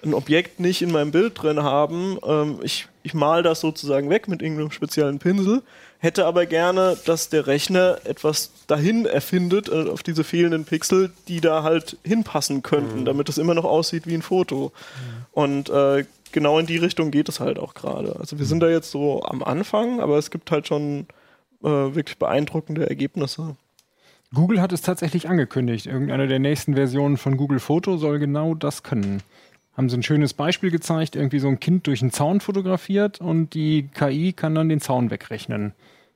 ein Objekt nicht in meinem Bild drin haben. Ähm, ich, ich mal das sozusagen weg mit irgendeinem speziellen Pinsel, hätte aber gerne, dass der Rechner etwas dahin erfindet, äh, auf diese fehlenden Pixel, die da halt hinpassen könnten, mhm. damit es immer noch aussieht wie ein Foto. Mhm. Und äh, genau in die Richtung geht es halt auch gerade. Also wir sind da jetzt so am Anfang, aber es gibt halt schon äh, wirklich beeindruckende Ergebnisse. Google hat es tatsächlich angekündigt. Irgendeine der nächsten Versionen von Google Foto soll genau das können haben sie ein schönes Beispiel gezeigt, irgendwie so ein Kind durch einen Zaun fotografiert und die KI kann dann den Zaun wegrechnen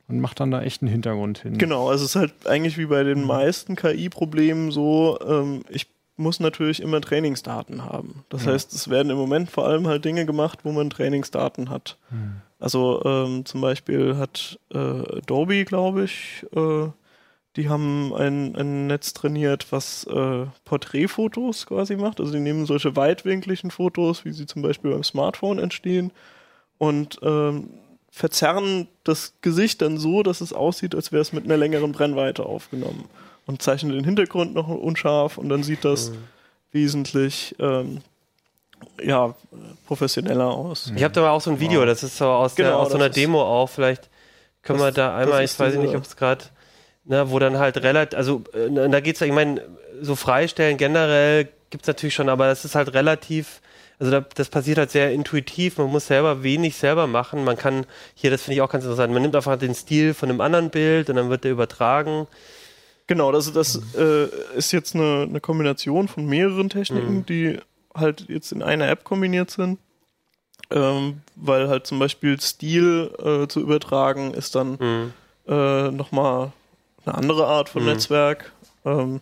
und macht dann da echt einen Hintergrund hin. Genau, also es ist halt eigentlich wie bei den meisten KI-Problemen so, ähm, ich muss natürlich immer Trainingsdaten haben. Das ja. heißt, es werden im Moment vor allem halt Dinge gemacht, wo man Trainingsdaten hat. Hm. Also ähm, zum Beispiel hat äh, Adobe, glaube ich, äh, die haben ein, ein Netz trainiert, was äh, Porträtfotos quasi macht. Also die nehmen solche weitwinkligen Fotos, wie sie zum Beispiel beim Smartphone entstehen, und ähm, verzerren das Gesicht dann so, dass es aussieht, als wäre es mit einer längeren Brennweite aufgenommen. Und zeichnen den Hintergrund noch unscharf und dann sieht das mhm. wesentlich ähm, ja, professioneller aus. Ich habe da aber auch so ein Video, das ist so aus, genau, der, aus so einer Demo auch. Vielleicht können wir da einmal, ich weiß nicht, ob es gerade ne, wo dann halt relativ, also äh, da geht's, ich meine, so freistellen generell gibt's natürlich schon, aber das ist halt relativ, also da, das passiert halt sehr intuitiv, man muss selber wenig selber machen, man kann, hier, das finde ich auch ganz interessant, man nimmt einfach den Stil von einem anderen Bild und dann wird der übertragen. Genau, das, das äh, ist jetzt eine, eine Kombination von mehreren Techniken, mhm. die halt jetzt in einer App kombiniert sind. Ähm, weil halt zum Beispiel Stil äh, zu übertragen ist dann mhm. äh, nochmal eine andere Art von mhm. Netzwerk. Ähm,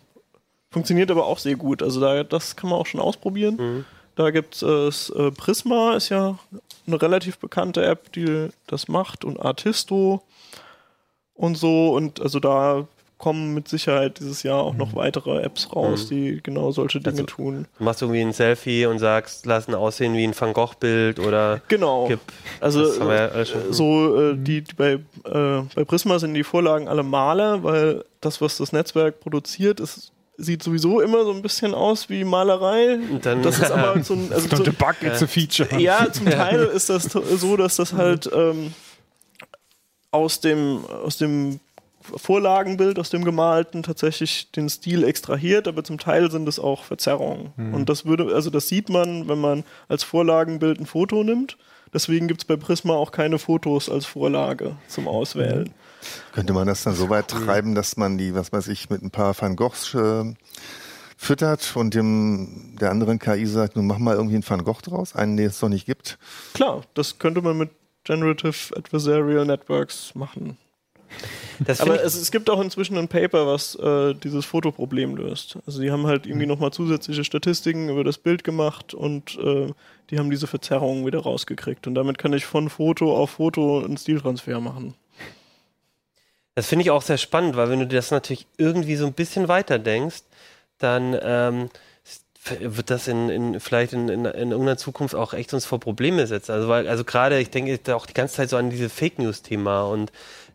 funktioniert aber auch sehr gut. Also da, das kann man auch schon ausprobieren. Mhm. Da gibt es äh, Prisma, ist ja eine relativ bekannte App, die das macht und Artisto und so. Und also da kommen mit Sicherheit dieses Jahr auch noch mhm. weitere Apps raus, mhm. die genau solche Dinge also, tun. Du machst irgendwie ein Selfie und sagst, lass ihn aussehen wie ein Van Gogh-Bild oder genau. Gib. Also äh, so äh, die, die bei, äh, bei Prisma sind die Vorlagen alle Maler, weil das, was das Netzwerk produziert, ist sieht sowieso immer so ein bisschen aus wie Malerei. Dann, das ist aber so ein also so, Bug, it's a feature. Ja, zum Teil ist das so, dass das halt ähm, aus dem aus dem Vorlagenbild aus dem gemalten tatsächlich den Stil extrahiert, aber zum Teil sind es auch Verzerrungen. Mhm. Und das würde, also das sieht man, wenn man als Vorlagenbild ein Foto nimmt. Deswegen gibt es bei Prisma auch keine Fotos als Vorlage zum Auswählen. Mhm. Könnte man das dann so weit treiben, dass man die, was weiß ich, mit ein paar Van Goghs äh, füttert und dem der anderen KI sagt, nun mach mal irgendwie einen Van Gogh draus, einen, den es noch nicht gibt? Klar, das könnte man mit Generative Adversarial Networks machen. Aber es, es, gibt auch inzwischen ein Paper, was äh, dieses Fotoproblem löst. Also die haben halt irgendwie nochmal zusätzliche Statistiken über das Bild gemacht und äh, die haben diese Verzerrungen wieder rausgekriegt. Und damit kann ich von Foto auf Foto einen Stiltransfer machen. Das finde ich auch sehr spannend, weil wenn du das natürlich irgendwie so ein bisschen weiter denkst, dann ähm, wird das in, in vielleicht in, in, in, irgendeiner Zukunft auch echt uns vor Probleme setzen. Also weil, also gerade, ich denke auch die ganze Zeit so an diese Fake News-Thema und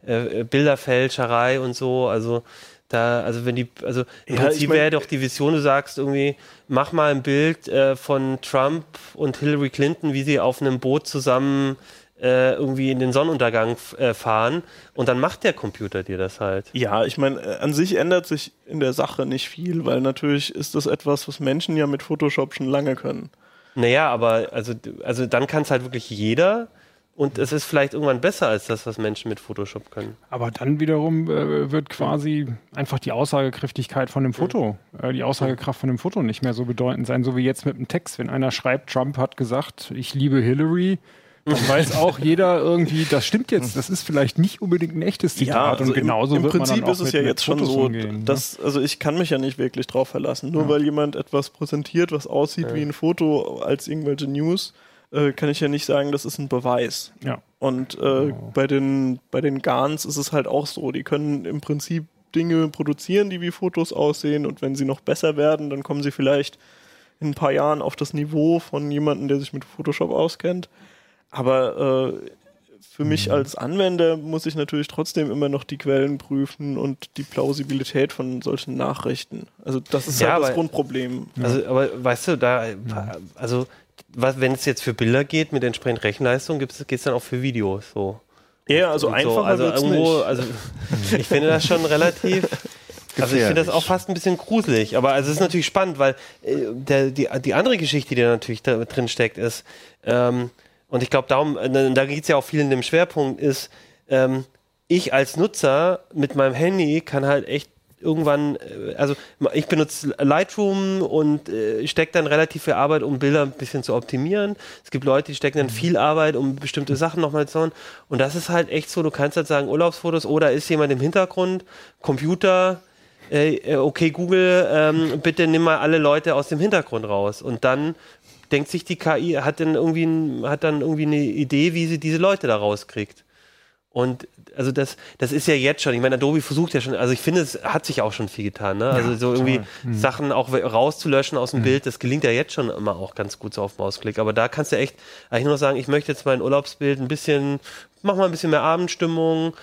äh, Bilderfälscherei und so. Also da, also wenn die, also im ja, Prinzip wäre doch die Vision, du sagst irgendwie, mach mal ein Bild äh, von Trump und Hillary Clinton, wie sie auf einem Boot zusammen äh, irgendwie in den Sonnenuntergang äh, fahren und dann macht der Computer dir das halt. Ja, ich meine, äh, an sich ändert sich in der Sache nicht viel, weil natürlich ist das etwas, was Menschen ja mit Photoshop schon lange können. Naja, aber also, also dann kann es halt wirklich jeder und es ist vielleicht irgendwann besser als das, was Menschen mit Photoshop können. Aber dann wiederum äh, wird quasi einfach die Aussagekräftigkeit von dem Foto, äh, die Aussagekraft von dem Foto nicht mehr so bedeutend sein, so wie jetzt mit dem Text. Wenn einer schreibt, Trump hat gesagt, ich liebe Hillary, dann weiß auch jeder irgendwie, das stimmt jetzt, das ist vielleicht nicht unbedingt ein echtes Zitat. Ja, also und genauso im, im Prinzip ist es mit, ja jetzt schon so, umgehen, ne? dass, also ich kann mich ja nicht wirklich drauf verlassen. Nur ja. weil jemand etwas präsentiert, was aussieht ja. wie ein Foto als irgendwelche News, äh, kann ich ja nicht sagen, das ist ein Beweis. Ja. Und äh, oh. bei den bei den Gans ist es halt auch so, die können im Prinzip Dinge produzieren, die wie Fotos aussehen und wenn sie noch besser werden, dann kommen sie vielleicht in ein paar Jahren auf das Niveau von jemandem, der sich mit Photoshop auskennt. Aber äh, für mich mhm. als Anwender muss ich natürlich trotzdem immer noch die Quellen prüfen und die Plausibilität von solchen Nachrichten. Also das ist ja, halt aber, das Grundproblem. Also, aber weißt du, da, also was, wenn es jetzt für Bilder geht mit entsprechend Rechenleistung, geht es dann auch für Videos so. Ja, also einfach so. also irgendwo, nicht. also ich finde das schon relativ. Also ich finde das auch fast ein bisschen gruselig, aber also es ist natürlich spannend, weil äh, der, die, die andere Geschichte, die da natürlich da drin steckt, ist, ähm, und ich glaube, darum, äh, da geht es ja auch viel in dem Schwerpunkt, ist, ähm, ich als Nutzer mit meinem Handy kann halt echt irgendwann, äh, also ich benutze Lightroom und äh, stecke dann relativ viel Arbeit, um Bilder ein bisschen zu optimieren. Es gibt Leute, die stecken dann viel Arbeit, um bestimmte Sachen nochmal zu machen. Und das ist halt echt so, du kannst halt sagen, Urlaubsfotos oder ist jemand im Hintergrund, Computer, äh, äh okay, Google, ähm, bitte nimm mal alle Leute aus dem Hintergrund raus. Und dann denkt sich die KI, hat dann irgendwie, hat dann irgendwie eine Idee, wie sie diese Leute da rauskriegt. Und also das, das ist ja jetzt schon, ich meine, Adobe versucht ja schon, also ich finde, es hat sich auch schon viel getan, ne? Also ja, so irgendwie mhm. Sachen auch rauszulöschen aus dem mhm. Bild, das gelingt ja jetzt schon immer auch ganz gut so auf Mausklick. Aber da kannst du echt eigentlich nur noch sagen, ich möchte jetzt mein Urlaubsbild ein bisschen, mach mal ein bisschen mehr Abendstimmung,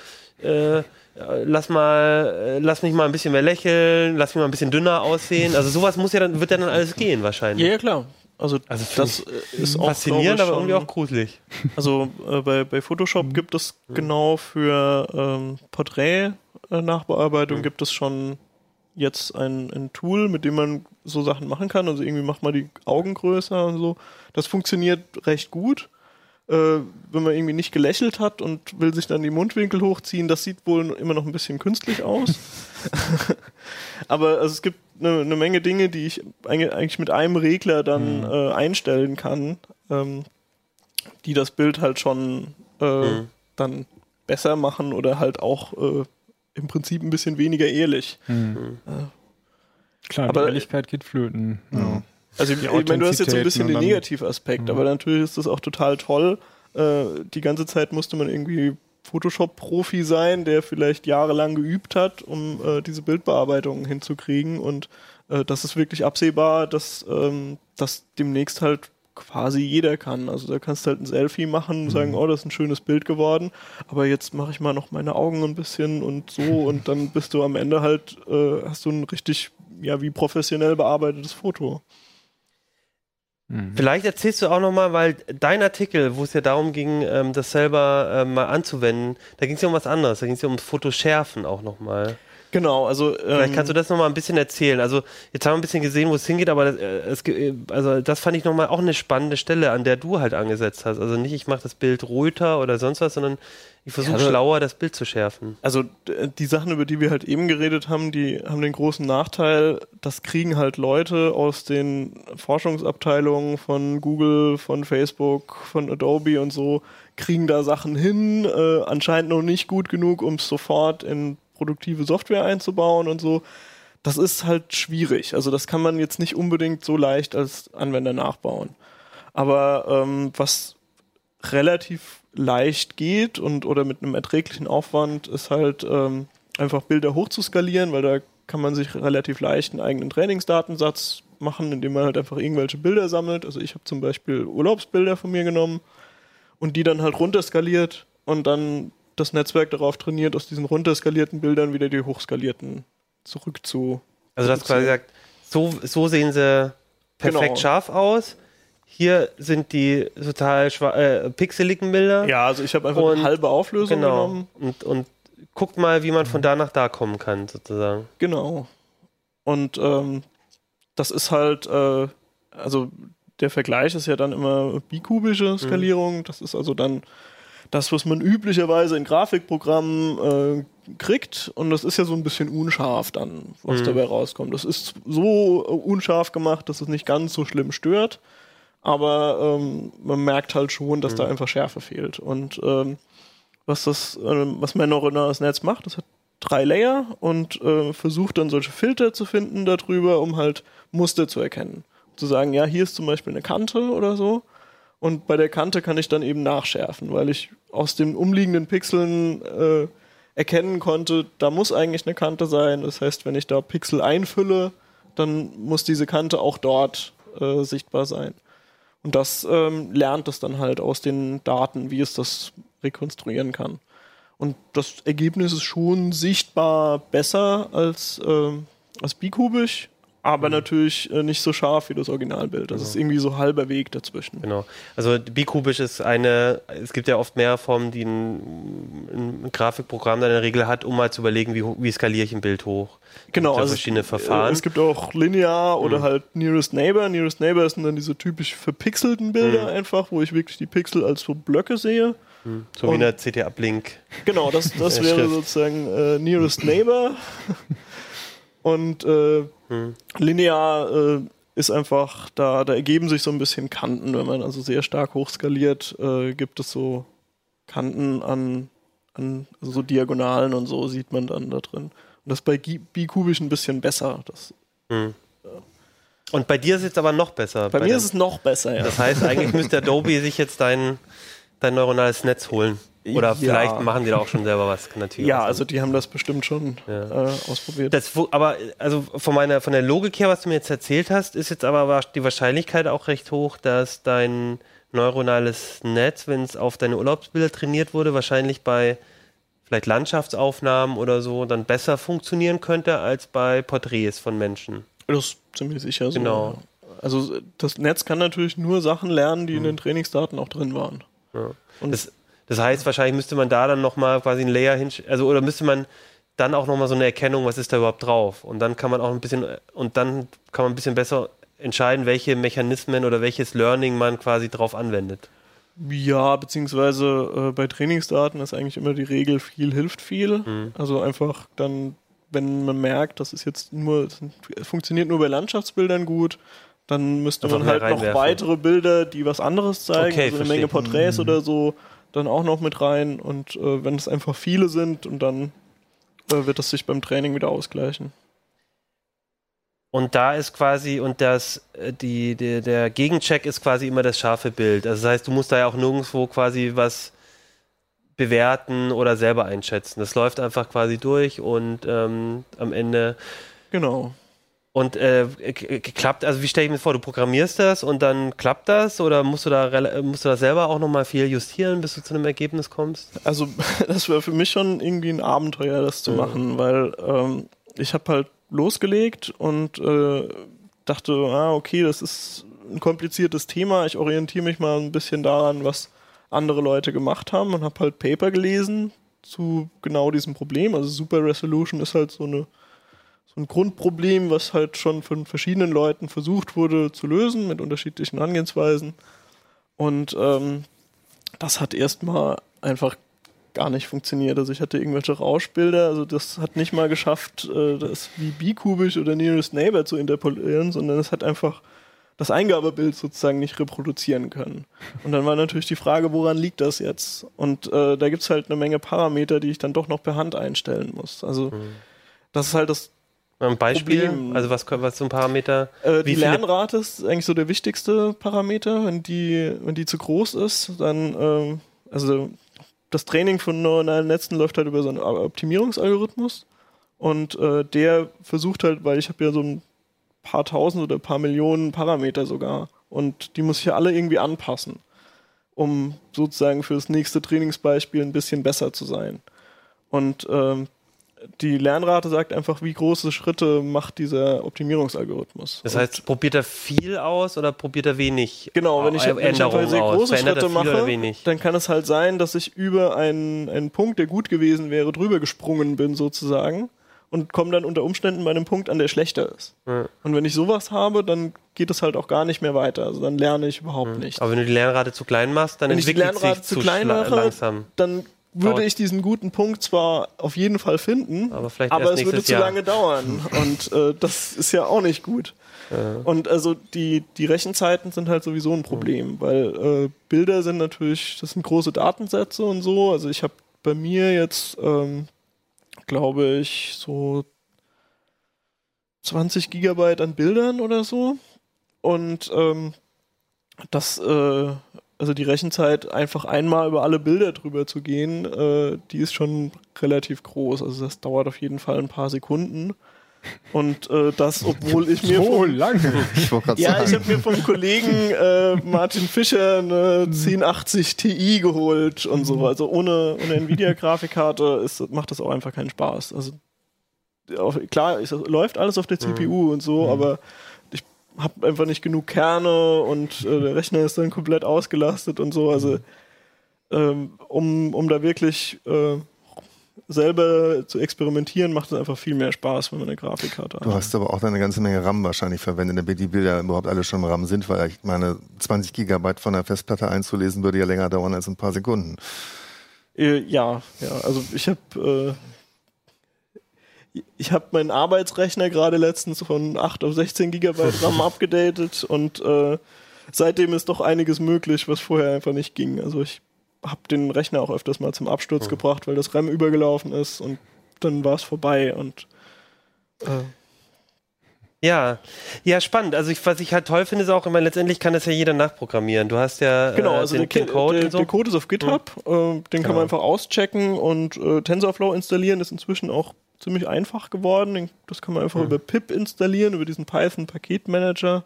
äh, lass mal, äh, lass mich mal ein bisschen mehr lächeln, lass mich mal ein bisschen dünner aussehen. Also sowas muss ja dann, wird ja dann alles gehen wahrscheinlich. Ja, ja klar. Also, also das ist auch faszinierend, aber irgendwie auch gruselig. Also äh, bei, bei Photoshop mhm. gibt es genau für ähm, Porträt-Nachbearbeitung mhm. gibt es schon jetzt ein, ein Tool, mit dem man so Sachen machen kann. Also irgendwie macht man die Augen größer und so. Das funktioniert recht gut. Äh, wenn man irgendwie nicht gelächelt hat und will sich dann die Mundwinkel hochziehen, das sieht wohl immer noch ein bisschen künstlich aus. aber also es gibt eine, eine Menge Dinge, die ich eigentlich mit einem Regler dann mhm. äh, einstellen kann, ähm, die das Bild halt schon äh, mhm. dann besser machen oder halt auch äh, im Prinzip ein bisschen weniger ehrlich. Mhm. Klar, aber, die Ehrlichkeit geht flöten. Ja. Also ich, ich meine, du hast jetzt so ein bisschen den Negativaspekt, aber natürlich ist das auch total toll. Äh, die ganze Zeit musste man irgendwie Photoshop-Profi sein, der vielleicht jahrelang geübt hat, um äh, diese Bildbearbeitung hinzukriegen. Und äh, das ist wirklich absehbar, dass ähm, das demnächst halt quasi jeder kann. Also da kannst du halt ein Selfie machen und sagen, mhm. oh, das ist ein schönes Bild geworden, aber jetzt mache ich mal noch meine Augen ein bisschen und so und dann bist du am Ende halt, äh, hast du ein richtig, ja, wie professionell bearbeitetes Foto. Mhm. Vielleicht erzählst du auch nochmal, weil dein Artikel, wo es ja darum ging, ähm, das selber ähm, mal anzuwenden, da ging es ja um was anderes, da ging es ja um Fotoschärfen auch nochmal. Genau, also. Ähm, Vielleicht kannst du das nochmal ein bisschen erzählen. Also, jetzt haben wir ein bisschen gesehen, wo es hingeht, aber das, äh, es, also, das fand ich nochmal auch eine spannende Stelle, an der du halt angesetzt hast. Also nicht, ich mache das Bild ruhiger oder sonst was, sondern ich versuche ja, schlauer das Bild zu schärfen. Also, die Sachen, über die wir halt eben geredet haben, die haben den großen Nachteil, das kriegen halt Leute aus den Forschungsabteilungen von Google, von Facebook, von Adobe und so, kriegen da Sachen hin, äh, anscheinend noch nicht gut genug, um es sofort in produktive Software einzubauen und so. Das ist halt schwierig. Also das kann man jetzt nicht unbedingt so leicht als Anwender nachbauen. Aber ähm, was relativ leicht geht und oder mit einem erträglichen Aufwand ist halt ähm, einfach Bilder hochzuskalieren, weil da kann man sich relativ leicht einen eigenen Trainingsdatensatz machen, indem man halt einfach irgendwelche Bilder sammelt. Also ich habe zum Beispiel Urlaubsbilder von mir genommen und die dann halt runterskaliert und dann das Netzwerk darauf trainiert, aus diesen runterskalierten Bildern wieder die hochskalierten zurück zu. Also du hast quasi gesagt, so, so sehen sie perfekt genau. scharf aus. Hier sind die total äh, pixeligen Bilder. Ja, also ich habe einfach und, eine halbe Auflösung genau. genommen. Und, und guckt mal, wie man von da nach da kommen kann, sozusagen. Genau. Und ähm, das ist halt, äh, also der Vergleich ist ja dann immer bikubische mhm. Skalierung. Mhm. Das ist also dann das, was man üblicherweise in Grafikprogrammen äh, kriegt. Und das ist ja so ein bisschen unscharf dann, was mhm. dabei rauskommt. Das ist so unscharf gemacht, dass es nicht ganz so schlimm stört. Aber ähm, man merkt halt schon, dass mhm. da einfach Schärfe fehlt. Und ähm, was das, äh, was mein neuronales Netz macht, das hat drei Layer und äh, versucht dann solche Filter zu finden darüber, um halt Muster zu erkennen. Zu sagen, ja, hier ist zum Beispiel eine Kante oder so. Und bei der Kante kann ich dann eben nachschärfen, weil ich aus den umliegenden Pixeln äh, erkennen konnte, da muss eigentlich eine Kante sein. Das heißt, wenn ich da Pixel einfülle, dann muss diese Kante auch dort äh, sichtbar sein. Und das ähm, lernt es dann halt aus den Daten, wie es das rekonstruieren kann. Und das Ergebnis ist schon sichtbar besser als, äh, als bikubisch, aber mhm. natürlich äh, nicht so scharf wie das Originalbild. Das genau. ist irgendwie so halber Weg dazwischen. Genau. Also bikubisch ist eine, es gibt ja oft mehr Formen, die ein, ein Grafikprogramm dann in der Regel hat, um mal zu überlegen, wie, wie skaliere ich ein Bild hoch. Genau. Also verschiedene Verfahren. Äh, es gibt auch linear oder mhm. halt Nearest Neighbor. Nearest Neighbor sind dann diese typisch verpixelten Bilder mhm. einfach, wo ich wirklich die Pixel als so Blöcke sehe. Mhm. So Und, wie eine CT-Uplink. Genau, das, das wäre sozusagen äh, Nearest Neighbor. Und äh, hm. linear äh, ist einfach, da, da ergeben sich so ein bisschen Kanten. Wenn man also sehr stark hochskaliert, äh, gibt es so Kanten an, an also so Diagonalen und so sieht man dann da drin. Und das ist bei bikubisch ein bisschen besser. Das, hm. Und bei dir ist es jetzt aber noch besser. Bei, bei mir ist es noch besser, ja. Das heißt, eigentlich müsste Adobe sich jetzt dein, dein neuronales Netz holen. Oder ja. vielleicht machen die da auch schon selber was. Natürlich ja, also die haben das bestimmt schon ja. äh, ausprobiert. Das, aber also von meiner von der Logik her, was du mir jetzt erzählt hast, ist jetzt aber die Wahrscheinlichkeit auch recht hoch, dass dein neuronales Netz, wenn es auf deine Urlaubsbilder trainiert wurde, wahrscheinlich bei vielleicht Landschaftsaufnahmen oder so dann besser funktionieren könnte als bei Porträts von Menschen. Das ist ziemlich sicher so. Genau. Also das Netz kann natürlich nur Sachen lernen, die mhm. in den Trainingsdaten auch drin waren. Ja. Und das, das heißt, wahrscheinlich müsste man da dann nochmal quasi ein Layer hin, also oder müsste man dann auch nochmal so eine Erkennung, was ist da überhaupt drauf? Und dann kann man auch ein bisschen, und dann kann man ein bisschen besser entscheiden, welche Mechanismen oder welches Learning man quasi drauf anwendet. Ja, beziehungsweise äh, bei Trainingsdaten ist eigentlich immer die Regel, viel hilft viel. Mhm. Also einfach dann, wenn man merkt, das ist jetzt nur, es funktioniert nur bei Landschaftsbildern gut, dann müsste einfach man halt noch weitere Bilder, die was anderes zeigen, okay, also eine Menge Porträts mhm. oder so, dann auch noch mit rein. Und äh, wenn es einfach viele sind, und dann äh, wird das sich beim Training wieder ausgleichen. Und da ist quasi, und das, äh, die, die, der Gegencheck ist quasi immer das scharfe Bild. Also das heißt, du musst da ja auch nirgendwo quasi was bewerten oder selber einschätzen. Das läuft einfach quasi durch und ähm, am Ende. Genau. Und äh, klappt, also wie stelle ich mir vor, du programmierst das und dann klappt das oder musst du da musst du da selber auch nochmal viel justieren, bis du zu einem Ergebnis kommst? Also das wäre für mich schon irgendwie ein Abenteuer, das zu mhm. machen, weil ähm, ich habe halt losgelegt und äh, dachte, ah, okay, das ist ein kompliziertes Thema. Ich orientiere mich mal ein bisschen daran, was andere Leute gemacht haben und habe halt Paper gelesen zu genau diesem Problem. Also Super Resolution ist halt so, eine, so ein Grundproblem, was halt schon von verschiedenen Leuten versucht wurde zu lösen mit unterschiedlichen Angehensweisen. Und ähm, das hat erstmal einfach gar nicht funktioniert. Also ich hatte irgendwelche Rauschbilder, also das hat nicht mal geschafft, äh, das wie bikubisch oder Nearest Neighbor zu interpolieren, sondern es hat einfach das Eingabebild sozusagen nicht reproduzieren können. Und dann war natürlich die Frage, woran liegt das jetzt? Und äh, da gibt es halt eine Menge Parameter, die ich dann doch noch per Hand einstellen muss. Also mhm. das ist halt das ein Beispiel, Problem. also was, was so ein Parameter? Äh, die Lernrate ist eigentlich so der wichtigste Parameter. Wenn die, wenn die zu groß ist, dann, äh, also das Training von neuronalen Netzen läuft halt über so einen Optimierungsalgorithmus. Und äh, der versucht halt, weil ich habe ja so ein paar tausend oder paar Millionen Parameter sogar. Und die muss ich ja alle irgendwie anpassen, um sozusagen für das nächste Trainingsbeispiel ein bisschen besser zu sein. Und ähm, die Lernrate sagt einfach, wie große Schritte macht dieser Optimierungsalgorithmus. Das heißt, probiert er viel aus oder probiert er wenig? Genau, wenn ich, wenn ich einfach sehr große Schritte mache, dann kann es halt sein, dass ich über einen, einen Punkt, der gut gewesen wäre, drüber gesprungen bin sozusagen und komme dann unter Umständen bei einem Punkt an, der schlechter ist. Ja. Und wenn ich sowas habe, dann geht es halt auch gar nicht mehr weiter. Also dann lerne ich überhaupt ja. nicht. Aber wenn du die Lernrate zu klein machst, dann wenn entwickelt ich die Lernrate zu klein mache, langsam. dann würde ich diesen guten Punkt zwar auf jeden Fall finden, aber, aber es würde zu Jahr. lange dauern. Und äh, das ist ja auch nicht gut. Ja. Und also die, die Rechenzeiten sind halt sowieso ein Problem, weil äh, Bilder sind natürlich, das sind große Datensätze und so. Also ich habe bei mir jetzt ähm, glaube ich, so 20 Gigabyte an Bildern oder so. Und ähm, das, äh, also die Rechenzeit, einfach einmal über alle Bilder drüber zu gehen, äh, die ist schon relativ groß. Also das dauert auf jeden Fall ein paar Sekunden. Und äh, das, obwohl ich mir. So lange. Ich ja, sagen. ich habe mir vom Kollegen äh, Martin Fischer eine 1080 Ti geholt und so. Also ohne, ohne Nvidia-Grafikkarte macht das auch einfach keinen Spaß. Also auf, klar, es läuft alles auf der CPU mhm. und so, mhm. aber habe einfach nicht genug Kerne und äh, der Rechner ist dann komplett ausgelastet und so. Also ähm, um, um da wirklich äh, selber zu experimentieren, macht es einfach viel mehr Spaß, wenn man eine Grafikkarte hat. Du hast aber auch eine ganze Menge RAM wahrscheinlich verwendet, damit die Bilder überhaupt alle schon RAM sind, weil ich meine, 20 Gigabyte von der Festplatte einzulesen würde ja länger dauern als ein paar Sekunden. Äh, ja, ja, also ich habe äh, ich habe meinen Arbeitsrechner gerade letztens von 8 auf 16 Gigabyte RAM abgedatet und äh, seitdem ist doch einiges möglich, was vorher einfach nicht ging. Also ich habe den Rechner auch öfters mal zum Absturz mhm. gebracht, weil das RAM übergelaufen ist und dann war es vorbei und äh. Ja, ja, spannend. Also ich, was ich halt toll finde, ist auch immer, letztendlich kann das ja jeder nachprogrammieren. Du hast ja genau, äh, also den, der, Code der, so. der, Code ist auf GitHub, mhm. äh, den genau. kann man einfach auschecken und äh, TensorFlow installieren ist inzwischen auch ziemlich einfach geworden. Das kann man einfach mhm. über pip installieren, über diesen Python-Paketmanager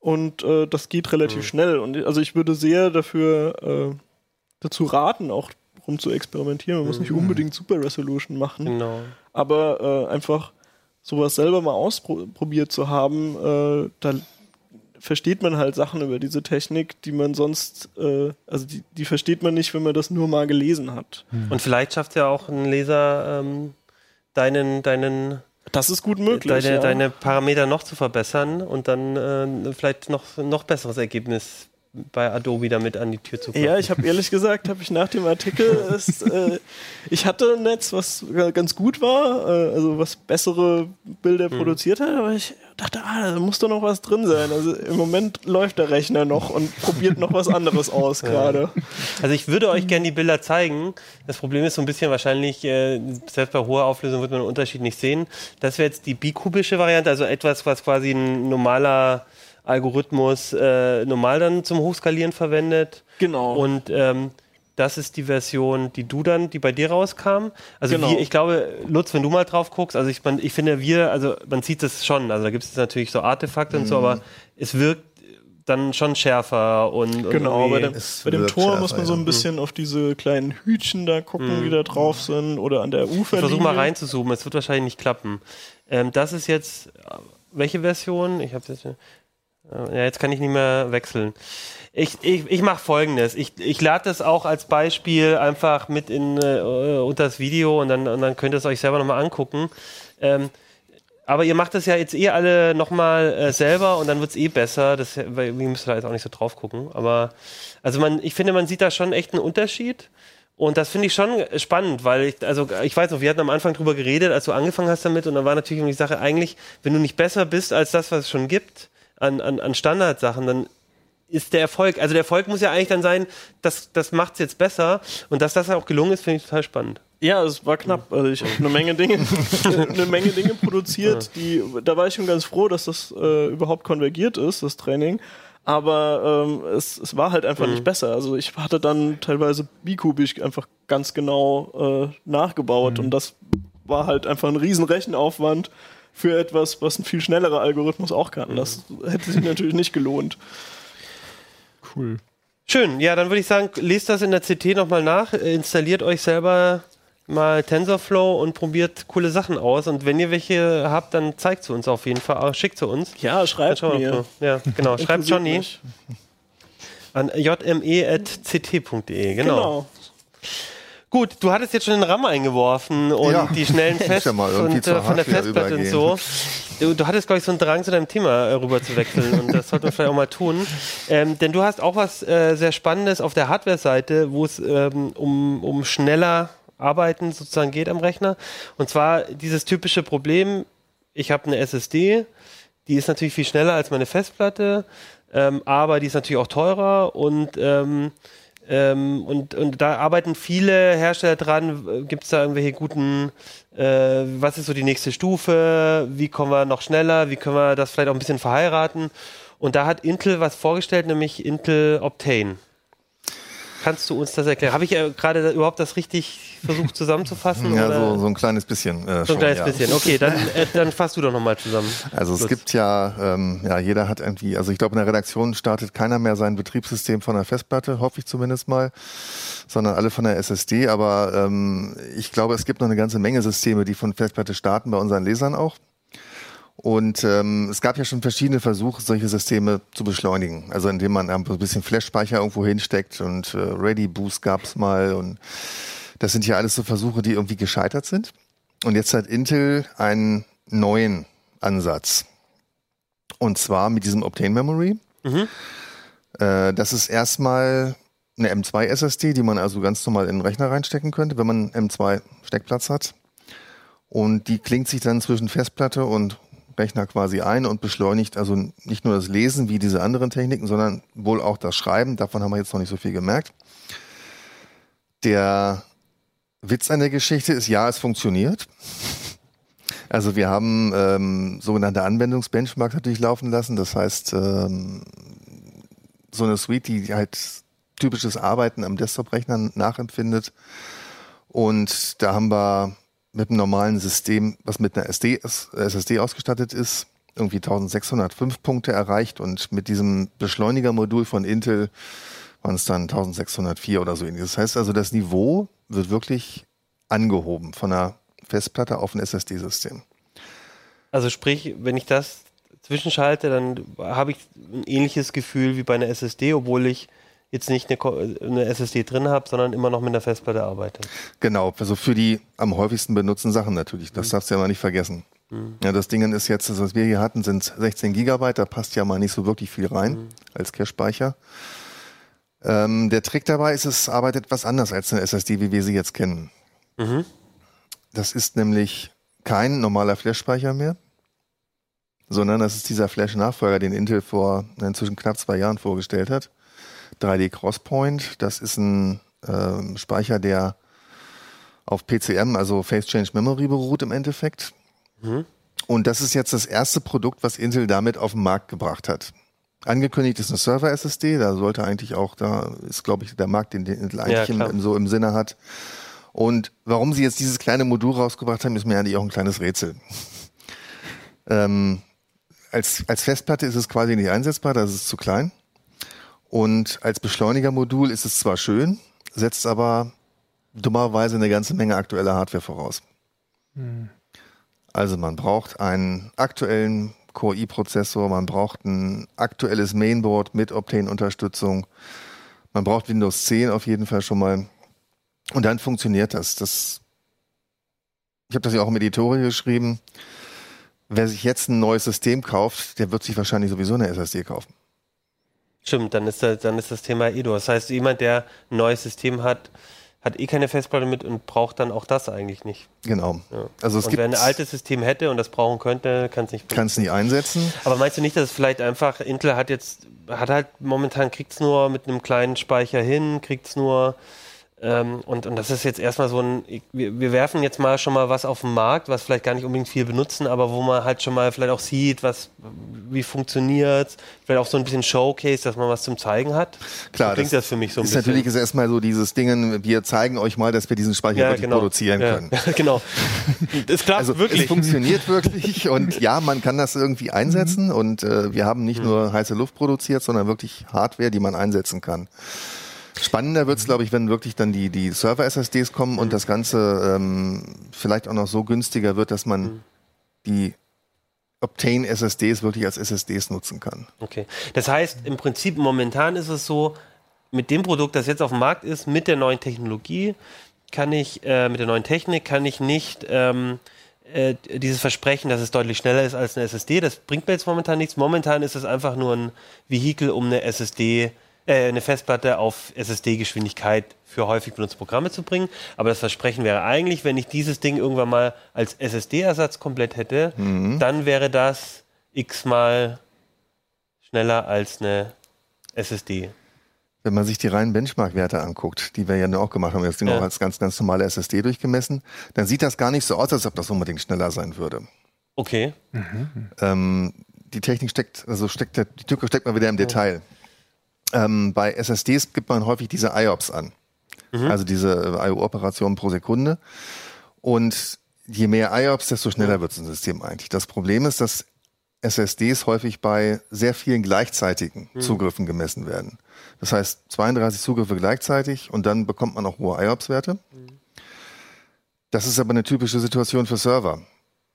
und äh, das geht relativ mhm. schnell. Und also ich würde sehr dafür äh, dazu raten, auch rum zu experimentieren. Man muss nicht mhm. unbedingt Super Resolution machen. Genau. Aber äh, einfach sowas selber mal ausprobiert zu haben, äh, da versteht man halt Sachen über diese Technik, die man sonst, äh, also die, die, versteht man nicht, wenn man das nur mal gelesen hat. Mhm. Und vielleicht schafft ja auch ein Leser ähm, deinen, deinen das ist gut möglich. Deine, ja. deine Parameter noch zu verbessern und dann äh, vielleicht noch noch besseres Ergebnis bei Adobe damit an die Tür zu kommen. Ja, ich habe ehrlich gesagt, habe ich nach dem Artikel, es, äh, ich hatte ein Netz, was ganz gut war, äh, also was bessere Bilder hm. produziert hat, aber ich dachte, ah, da muss doch noch was drin sein. Also im Moment läuft der Rechner noch und probiert noch was anderes aus gerade. Also ich würde euch gerne die Bilder zeigen. Das Problem ist so ein bisschen wahrscheinlich, äh, selbst bei hoher Auflösung wird man den Unterschied nicht sehen. Das wäre jetzt die bikubische Variante, also etwas, was quasi ein normaler Algorithmus äh, normal dann zum Hochskalieren verwendet. Genau. Und ähm, das ist die Version, die du dann, die bei dir rauskam. Also genau. wir, ich glaube, Lutz, wenn du mal drauf guckst, also ich, man, ich finde wir, also man sieht es schon, also da gibt es natürlich so Artefakte mhm. und so, mhm. aber es wirkt dann schon schärfer und genau. Bei dem, bei dem Tor schärfer, muss man so ein bisschen ja. auf diese kleinen Hütchen da gucken, mhm. die da drauf sind oder an der Ufer. Ich versuch mal reinzuzoomen, es wird wahrscheinlich nicht klappen. Ähm, das ist jetzt welche Version? Ich habe jetzt Ja, jetzt kann ich nicht mehr wechseln. Ich, ich, ich mache folgendes. Ich, ich lade das auch als Beispiel einfach mit in, äh, unter das Video und dann, und dann könnt ihr es euch selber nochmal angucken. Ähm, aber ihr macht das ja jetzt eh alle nochmal äh, selber und dann wird es eh besser. Das, weil, wir müssen da jetzt auch nicht so drauf gucken. Aber also man, ich finde, man sieht da schon echt einen Unterschied. Und das finde ich schon spannend, weil ich, also ich weiß noch, wir hatten am Anfang drüber geredet, als du angefangen hast damit, und dann war natürlich die Sache, eigentlich, wenn du nicht besser bist als das, was es schon gibt, an, an, an Standardsachen, dann ist der Erfolg, also der Erfolg muss ja eigentlich dann sein, das, das macht es jetzt besser. Und dass das auch gelungen ist, finde ich total spannend. Ja, es war knapp. Also ich habe eine Menge Dinge, eine Menge Dinge produziert, die, da war ich schon ganz froh, dass das äh, überhaupt konvergiert ist, das Training. Aber ähm, es, es war halt einfach mhm. nicht besser. Also ich hatte dann teilweise bikubisch einfach ganz genau äh, nachgebaut mhm. und das war halt einfach ein riesen Rechenaufwand für etwas, was ein viel schnellerer Algorithmus auch kann. Das hätte sich natürlich nicht gelohnt. Cool. Schön, ja, dann würde ich sagen, lest das in der CT nochmal nach, installiert euch selber mal TensorFlow und probiert coole Sachen aus. Und wenn ihr welche habt, dann zeigt sie uns auf jeden Fall. Schickt sie uns. Ja, schreibt mir. Ja, genau. schreibt Johnny mich. an jme.ct.de. Genau. genau. Gut, du hattest jetzt schon den RAM eingeworfen und ja. die schnellen Fest ja und äh, von der Festplatte und so. Du, du hattest, glaube ich, so einen Drang zu deinem Thema äh, rüber zu wechseln und das sollten wir vielleicht auch mal tun. Ähm, denn du hast auch was äh, sehr Spannendes auf der Hardware-Seite, wo es ähm, um, um schneller Arbeiten sozusagen geht am Rechner. Und zwar dieses typische Problem, ich habe eine SSD, die ist natürlich viel schneller als meine Festplatte, ähm, aber die ist natürlich auch teurer und ähm, und, und da arbeiten viele Hersteller dran. Gibt es da irgendwelche guten, äh, was ist so die nächste Stufe? Wie kommen wir noch schneller? Wie können wir das vielleicht auch ein bisschen verheiraten? Und da hat Intel was vorgestellt, nämlich Intel Optane. Kannst du uns das erklären? Habe ich äh, gerade überhaupt das richtig versucht zusammenzufassen? Ja, so, so, ein kleines bisschen. Äh, so ein kleines ja. bisschen. Okay, dann, äh, dann fass du doch nochmal zusammen. Also es gibt ja, ähm, ja, jeder hat irgendwie, also ich glaube in der Redaktion startet keiner mehr sein Betriebssystem von der Festplatte, hoffe ich zumindest mal, sondern alle von der SSD. Aber ähm, ich glaube, es gibt noch eine ganze Menge Systeme, die von Festplatte starten, bei unseren Lesern auch. Und ähm, es gab ja schon verschiedene Versuche, solche Systeme zu beschleunigen. Also indem man ein bisschen Flash-Speicher irgendwo hinsteckt und äh, Ready Boost gab es mal. Und das sind ja alles so Versuche, die irgendwie gescheitert sind. Und jetzt hat Intel einen neuen Ansatz. Und zwar mit diesem Obtain Memory. Mhm. Äh, das ist erstmal eine M2 SSD, die man also ganz normal in den Rechner reinstecken könnte, wenn man M2 Steckplatz hat. Und die klingt sich dann zwischen Festplatte und Rechner quasi ein und beschleunigt also nicht nur das Lesen wie diese anderen Techniken, sondern wohl auch das Schreiben. Davon haben wir jetzt noch nicht so viel gemerkt. Der Witz an der Geschichte ist, ja, es funktioniert. Also wir haben ähm, sogenannte Anwendungsbenchmarks natürlich laufen lassen. Das heißt, ähm, so eine Suite, die halt typisches Arbeiten am Desktop-Rechner nachempfindet. Und da haben wir mit einem normalen System, was mit einer SD, SSD ausgestattet ist, irgendwie 1605 Punkte erreicht und mit diesem Beschleunigermodul von Intel waren es dann 1604 oder so ähnliches. Das heißt also, das Niveau wird wirklich angehoben von einer Festplatte auf ein SSD-System. Also sprich, wenn ich das zwischenschalte, dann habe ich ein ähnliches Gefühl wie bei einer SSD, obwohl ich jetzt nicht eine, eine SSD drin habe, sondern immer noch mit einer Festplatte arbeite. Genau, also für die am häufigsten benutzten Sachen natürlich. Das mhm. darfst du ja mal nicht vergessen. Mhm. Ja, das Ding ist jetzt, was wir hier hatten, sind 16 Gigabyte, da passt ja mal nicht so wirklich viel rein mhm. als Cache-Speicher. Ähm, der Trick dabei ist, es arbeitet etwas anders als eine SSD, wie wir sie jetzt kennen. Mhm. Das ist nämlich kein normaler Flash-Speicher mehr, sondern das ist dieser Flash-Nachfolger, den Intel vor inzwischen knapp zwei Jahren vorgestellt hat. 3D Crosspoint. Das ist ein äh, Speicher, der auf PCM, also Face Change Memory, beruht im Endeffekt. Mhm. Und das ist jetzt das erste Produkt, was Intel damit auf den Markt gebracht hat. Angekündigt ist eine Server-SSD, da sollte eigentlich auch, da ist, glaube ich, der Markt, den Intel eigentlich ja, im, so im Sinne hat. Und warum sie jetzt dieses kleine Modul rausgebracht haben, ist mir eigentlich auch ein kleines Rätsel. ähm, als, als Festplatte ist es quasi nicht einsetzbar, das ist zu klein. Und als Beschleunigermodul ist es zwar schön, setzt aber dummerweise eine ganze Menge aktuelle Hardware voraus. Hm. Also man braucht einen aktuellen Core i-Prozessor, man braucht ein aktuelles Mainboard mit Optane-Unterstützung, man braucht Windows 10 auf jeden Fall schon mal. Und dann funktioniert das. das ich habe das ja auch im Editorial geschrieben. Wer sich jetzt ein neues System kauft, der wird sich wahrscheinlich sowieso eine SSD kaufen. Stimmt, dann ist, das, dann ist das Thema eh durch. Das heißt, jemand, der ein neues System hat, hat eh keine Festplatte mit und braucht dann auch das eigentlich nicht. Genau. Ja. Also es und gibt wer ein altes System hätte und das brauchen könnte, kann es nicht. kann es nicht einsetzen. Aber meinst du nicht, dass es vielleicht einfach, Intel hat jetzt, hat halt momentan, kriegt es nur mit einem kleinen Speicher hin, kriegt es nur ähm, und, und das ist jetzt erstmal so ein, wir, wir werfen jetzt mal schon mal was auf den Markt, was vielleicht gar nicht unbedingt viel benutzen, aber wo man halt schon mal vielleicht auch sieht, was, wie funktioniert vielleicht auch so ein bisschen Showcase, dass man was zum Zeigen hat. Klar, so klingt das, das, für mich so ein ist bisschen. Natürlich ist erstmal so dieses Ding, wir zeigen euch mal, dass wir diesen Speicher Ja, wirklich genau. produzieren Ja, können. genau. Das klappt Also wirklich. es funktioniert wirklich und ja, man kann das irgendwie einsetzen und äh, wir haben Mhm. nicht nur heiße Luft produziert, sondern wirklich Hardware, die man einsetzen kann. Spannender Mhm. wird es, glaube ich, wenn wirklich dann die, die Server-SSDs kommen und das Ganze ähm, vielleicht auch noch so günstiger wird, dass man Mhm. die Optane-SSDs wirklich als SSDs nutzen kann. Okay. Das heißt, im Prinzip momentan ist es so, mit dem Produkt, das jetzt auf dem Markt ist, mit der neuen Technologie, kann ich, äh, mit der neuen Technik, kann ich nicht ähm, äh, dieses Versprechen, dass es deutlich schneller ist als eine SSD, das bringt mir jetzt momentan nichts. Momentan ist es einfach nur ein Vehikel, um eine SSD, äh, eine Festplatte auf SSD-Geschwindigkeit für häufig benutzte Programme zu bringen. Aber das Versprechen wäre eigentlich, wenn ich dieses Ding irgendwann mal als SSD-Ersatz komplett hätte, dann wäre das x-mal schneller als eine SSD. Wenn man sich die reinen Benchmark-Werte anguckt, die wir ja nur auch gemacht haben, das Ding Ja. auch als ganz, ganz normale SSD durchgemessen, dann sieht das gar nicht so aus, als ob das unbedingt schneller sein würde. Okay. Ähm, die Technik steckt, also steckt, der- die Tücke steckt mal wieder im Detail. Ähm, bei SSDs gibt man häufig diese IOPS an. Also diese äh, IO-Operationen pro Sekunde. Und je mehr IOPS, desto schneller wird so ein System eigentlich. Das Problem ist, dass SSDs häufig bei sehr vielen gleichzeitigen Zugriffen gemessen werden. Das heißt, 32 Zugriffe gleichzeitig und dann bekommt man auch hohe IOPS-Werte. Das ist aber eine typische Situation für Server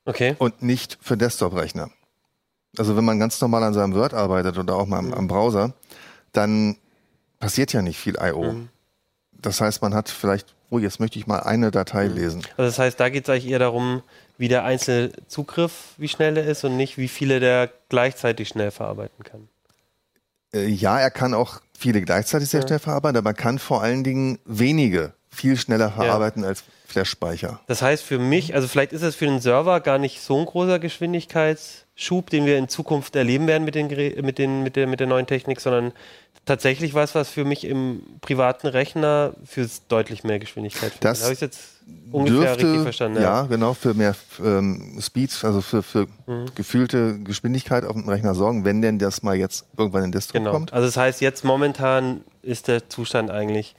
Okay. und nicht für Desktop-Rechner. Also wenn man ganz normal an seinem Word arbeitet oder auch mal am, am Browser, dann passiert ja nicht viel I.O. Das heißt, man hat vielleicht, oh, jetzt möchte ich mal eine Datei lesen. Also das heißt, da geht es eigentlich eher darum, wie der einzelne Zugriff, wie schnell er ist und nicht, wie viele der gleichzeitig schnell verarbeiten kann. Äh, ja, er kann auch viele gleichzeitig sehr Ja. schnell verarbeiten, aber man kann vor allen Dingen wenige viel schneller verarbeiten als Flash-Speicher. Das heißt für mich, also vielleicht ist es für den Server gar nicht so ein großer Geschwindigkeitsschub, den wir in Zukunft erleben werden mit, den, mit, den, mit, der, mit der neuen Technik, sondern tatsächlich was, was für mich im privaten Rechner für deutlich mehr Geschwindigkeit führt. Das Habe ich jetzt ungefähr richtig Dürfte, verstanden? ja, genau, für mehr ähm, Speed, also für, für Mhm. gefühlte Geschwindigkeit auf dem Rechner sorgen, wenn denn das mal jetzt irgendwann in Desktop Genau. kommt. Also das heißt, jetzt momentan ist der Zustand eigentlich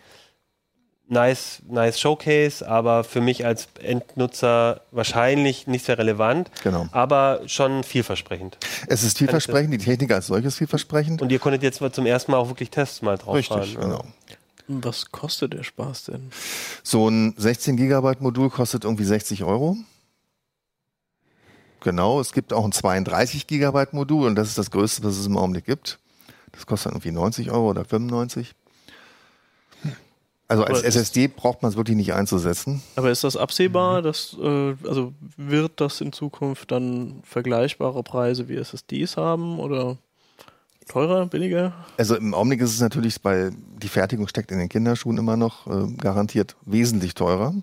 nice, nice Showcase, aber für mich als Endnutzer wahrscheinlich nicht sehr relevant, Genau. aber schon vielversprechend. Es ist vielversprechend, die Technik als solches vielversprechend. Und ihr konntet jetzt mal zum ersten Mal auch wirklich Tests mal drauf Richtig, fahren. genau. Was kostet der Spaß denn? So ein 16 Gigabyte Modul kostet irgendwie 60 Euro. Genau, es gibt auch ein 32 Gigabyte Modul und das ist das größte, was es im Augenblick gibt. Das kostet dann irgendwie 90 Euro oder 95. Also als Aber SSD braucht man es wirklich nicht einzusetzen. Aber ist das absehbar, dass, äh, also wird das in Zukunft dann vergleichbare Preise wie SSDs haben oder teurer, billiger? Also im Augenblick ist es natürlich, weil die Fertigung steckt in den Kinderschuhen immer noch, äh, garantiert wesentlich teurer.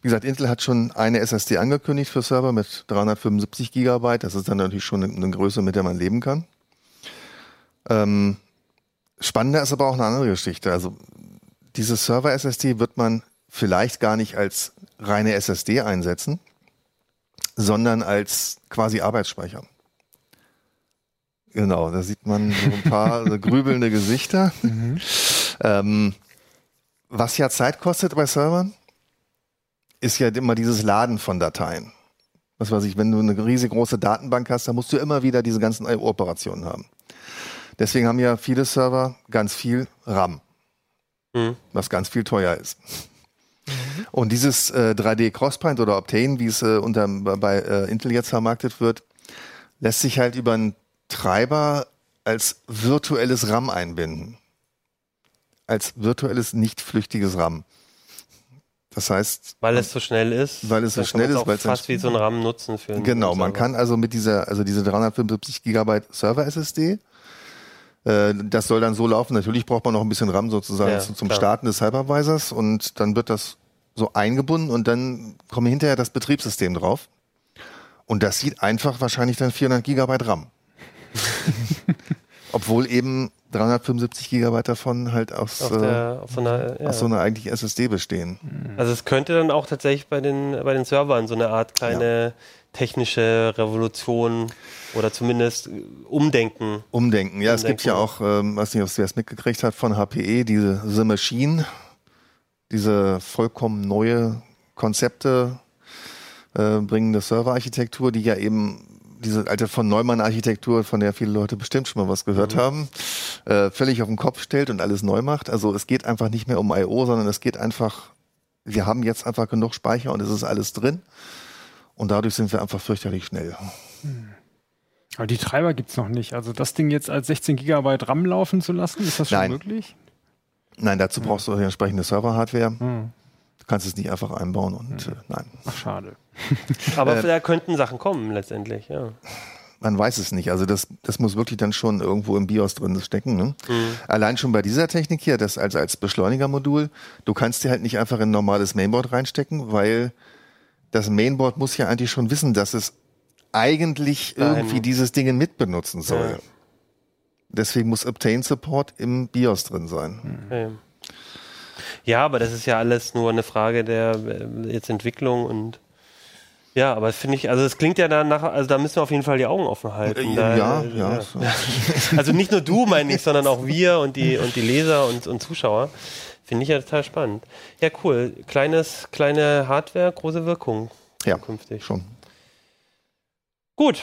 Wie gesagt, Intel hat schon eine SSD angekündigt für Server mit 375 Gigabyte. Das ist dann natürlich schon eine, eine Größe, mit der man leben kann. Ähm, spannender ist aber auch eine andere Geschichte. Also diese Server-SSD wird man vielleicht gar nicht als reine SSD einsetzen, sondern als quasi Arbeitsspeicher. Genau, da sieht man so ein paar so grübelnde Gesichter. Ähm, was ja Zeit kostet bei Servern, ist ja immer dieses Laden von Dateien. Was weiß ich, wenn du eine riesengroße Datenbank hast, dann musst du immer wieder diese ganzen IO-Operationen haben. Deswegen haben ja viele Server ganz viel RAM, Mhm. was ganz viel teuer ist. Und dieses äh, 3D Crossprint oder Optane, wie es äh, unter, bei äh, Intel jetzt vermarktet wird, lässt sich halt über einen Treiber als virtuelles RAM einbinden. Als virtuelles, nicht flüchtiges RAM. Das heißt. Weil es so schnell ist. Weil es so schnell ist. Weil es fast wie so ein RAM nutzen für einen Genau, man kann also mit dieser, also diese 375 Gigabyte Server SSD, das soll dann so laufen. Natürlich braucht man noch ein bisschen RAM sozusagen ja, zum klar. Starten des Hypervisors und dann wird das so eingebunden und dann kommt hinterher das Betriebssystem drauf. Und das sieht einfach wahrscheinlich dann 400 Gigabyte RAM. Obwohl eben 375 Gigabyte davon halt aus, der, äh, so einer, ja. aus so einer eigentlichen SSD bestehen. Also es könnte dann auch tatsächlich bei den, bei den Servern so eine Art kleine ja. technische Revolution oder zumindest Umdenken. Umdenken, ja, Umdenken. es gibt ja auch, ähm, weiß nicht, ob wer es mitgekriegt hat, von HPE, diese The Machine, diese vollkommen neue Konzepte äh, bringende Serverarchitektur, die ja eben diese alte von Neumann-Architektur, von der viele Leute bestimmt schon mal was gehört mhm. haben, äh, völlig auf den Kopf stellt und alles neu macht. Also es geht einfach nicht mehr um I.O., sondern es geht einfach, wir haben jetzt einfach genug Speicher und es ist alles drin. Und dadurch sind wir einfach fürchterlich schnell. Mhm. Aber die Treiber gibt es noch nicht. Also das Ding jetzt als 16 Gigabyte RAM laufen zu lassen, ist das schon Nein. möglich? Nein, dazu mhm. brauchst du eine entsprechende Server-Hardware. Mhm. Du kannst es nicht einfach einbauen und mhm. äh, nein. Ach, schade. Aber äh, da könnten Sachen kommen letztendlich, ja. Man weiß es nicht. Also das, das muss wirklich dann schon irgendwo im BIOS drin stecken. Ne? Mhm. Allein schon bei dieser Technik hier, das also als Beschleunigermodul, du kannst dir halt nicht einfach in ein normales Mainboard reinstecken, weil das Mainboard muss ja eigentlich schon wissen, dass es eigentlich Nein. irgendwie dieses Ding mitbenutzen soll. Ja. Deswegen muss Obtain Support im BIOS drin sein. Okay. Ja, aber das ist ja alles nur eineAge der äh, jetzt Entwicklung und ja, aber finde ich, also es klingt ja danach, also da müssen wir auf jeden Fall die Augen offen halten. Da, ja, ja. ja. So. Also nicht nur du, meine ich, sondern auch wir und die und die Leser und, und Zuschauer. Finde ich ja total spannend. Ja, cool. Kleines, kleine Hardware, große Wirkung. Ja, künftig. schon. Gut.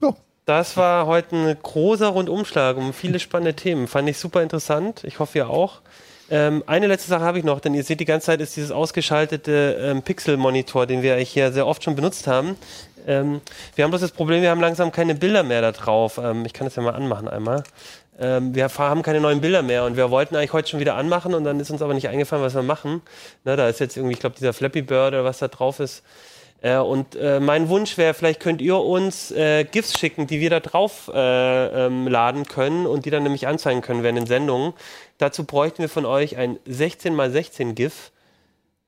Ja. Das war heute ein großer Rundumschlag um viele spannende Themen. Fand ich super interessant. Ich hoffe, ihr auch. Ähm, eine letzte Sache habe ich noch, denn ihr seht die ganze Zeit ist dieses ausgeschaltete ähm, Pixel-Monitor, den wir hier sehr oft schon benutzt haben. Ähm, wir haben bloß das Problem, wir haben langsam keine Bilder mehr da drauf. Ähm, ich kann das ja mal anmachen einmal. Ähm, wir haben keine neuen Bilder mehr und wir wollten eigentlich heute schon wieder anmachen und dann ist uns aber nicht eingefallen, was wir machen. Na, da ist jetzt irgendwie, ich glaube, dieser Flappy Bird oder was da drauf ist. Äh, und äh, mein Wunsch wäre, vielleicht könnt ihr uns äh, GIFs schicken, die wir da drauf äh, ähm, laden können und die dann nämlich anzeigen können während den Sendungen. Dazu bräuchten wir von euch ein 16x16 GIF.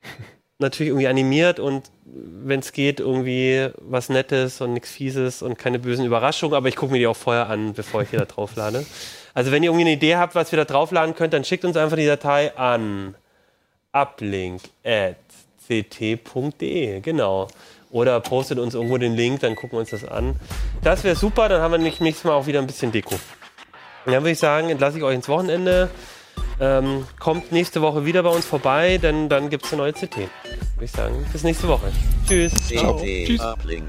Natürlich irgendwie animiert und wenn es geht, irgendwie was Nettes und nichts Fieses und keine bösen Überraschungen, aber ich gucke mir die auch vorher an, bevor ich die da drauf lade. Also wenn ihr irgendwie eine Idee habt, was wir da draufladen könnt, dann schickt uns einfach die Datei an uplink at ct.de, genau. Oder postet uns irgendwo den Link, dann gucken wir uns das an. Das wäre super, dann haben wir nächstes Mal auch wieder ein bisschen Deko. Und dann würde ich sagen, entlasse ich euch ins Wochenende. Ähm, kommt nächste Woche wieder bei uns vorbei, denn dann gibt es eine neue CT. Würde ich sagen, bis nächste Woche. Tschüss. CT Uplink.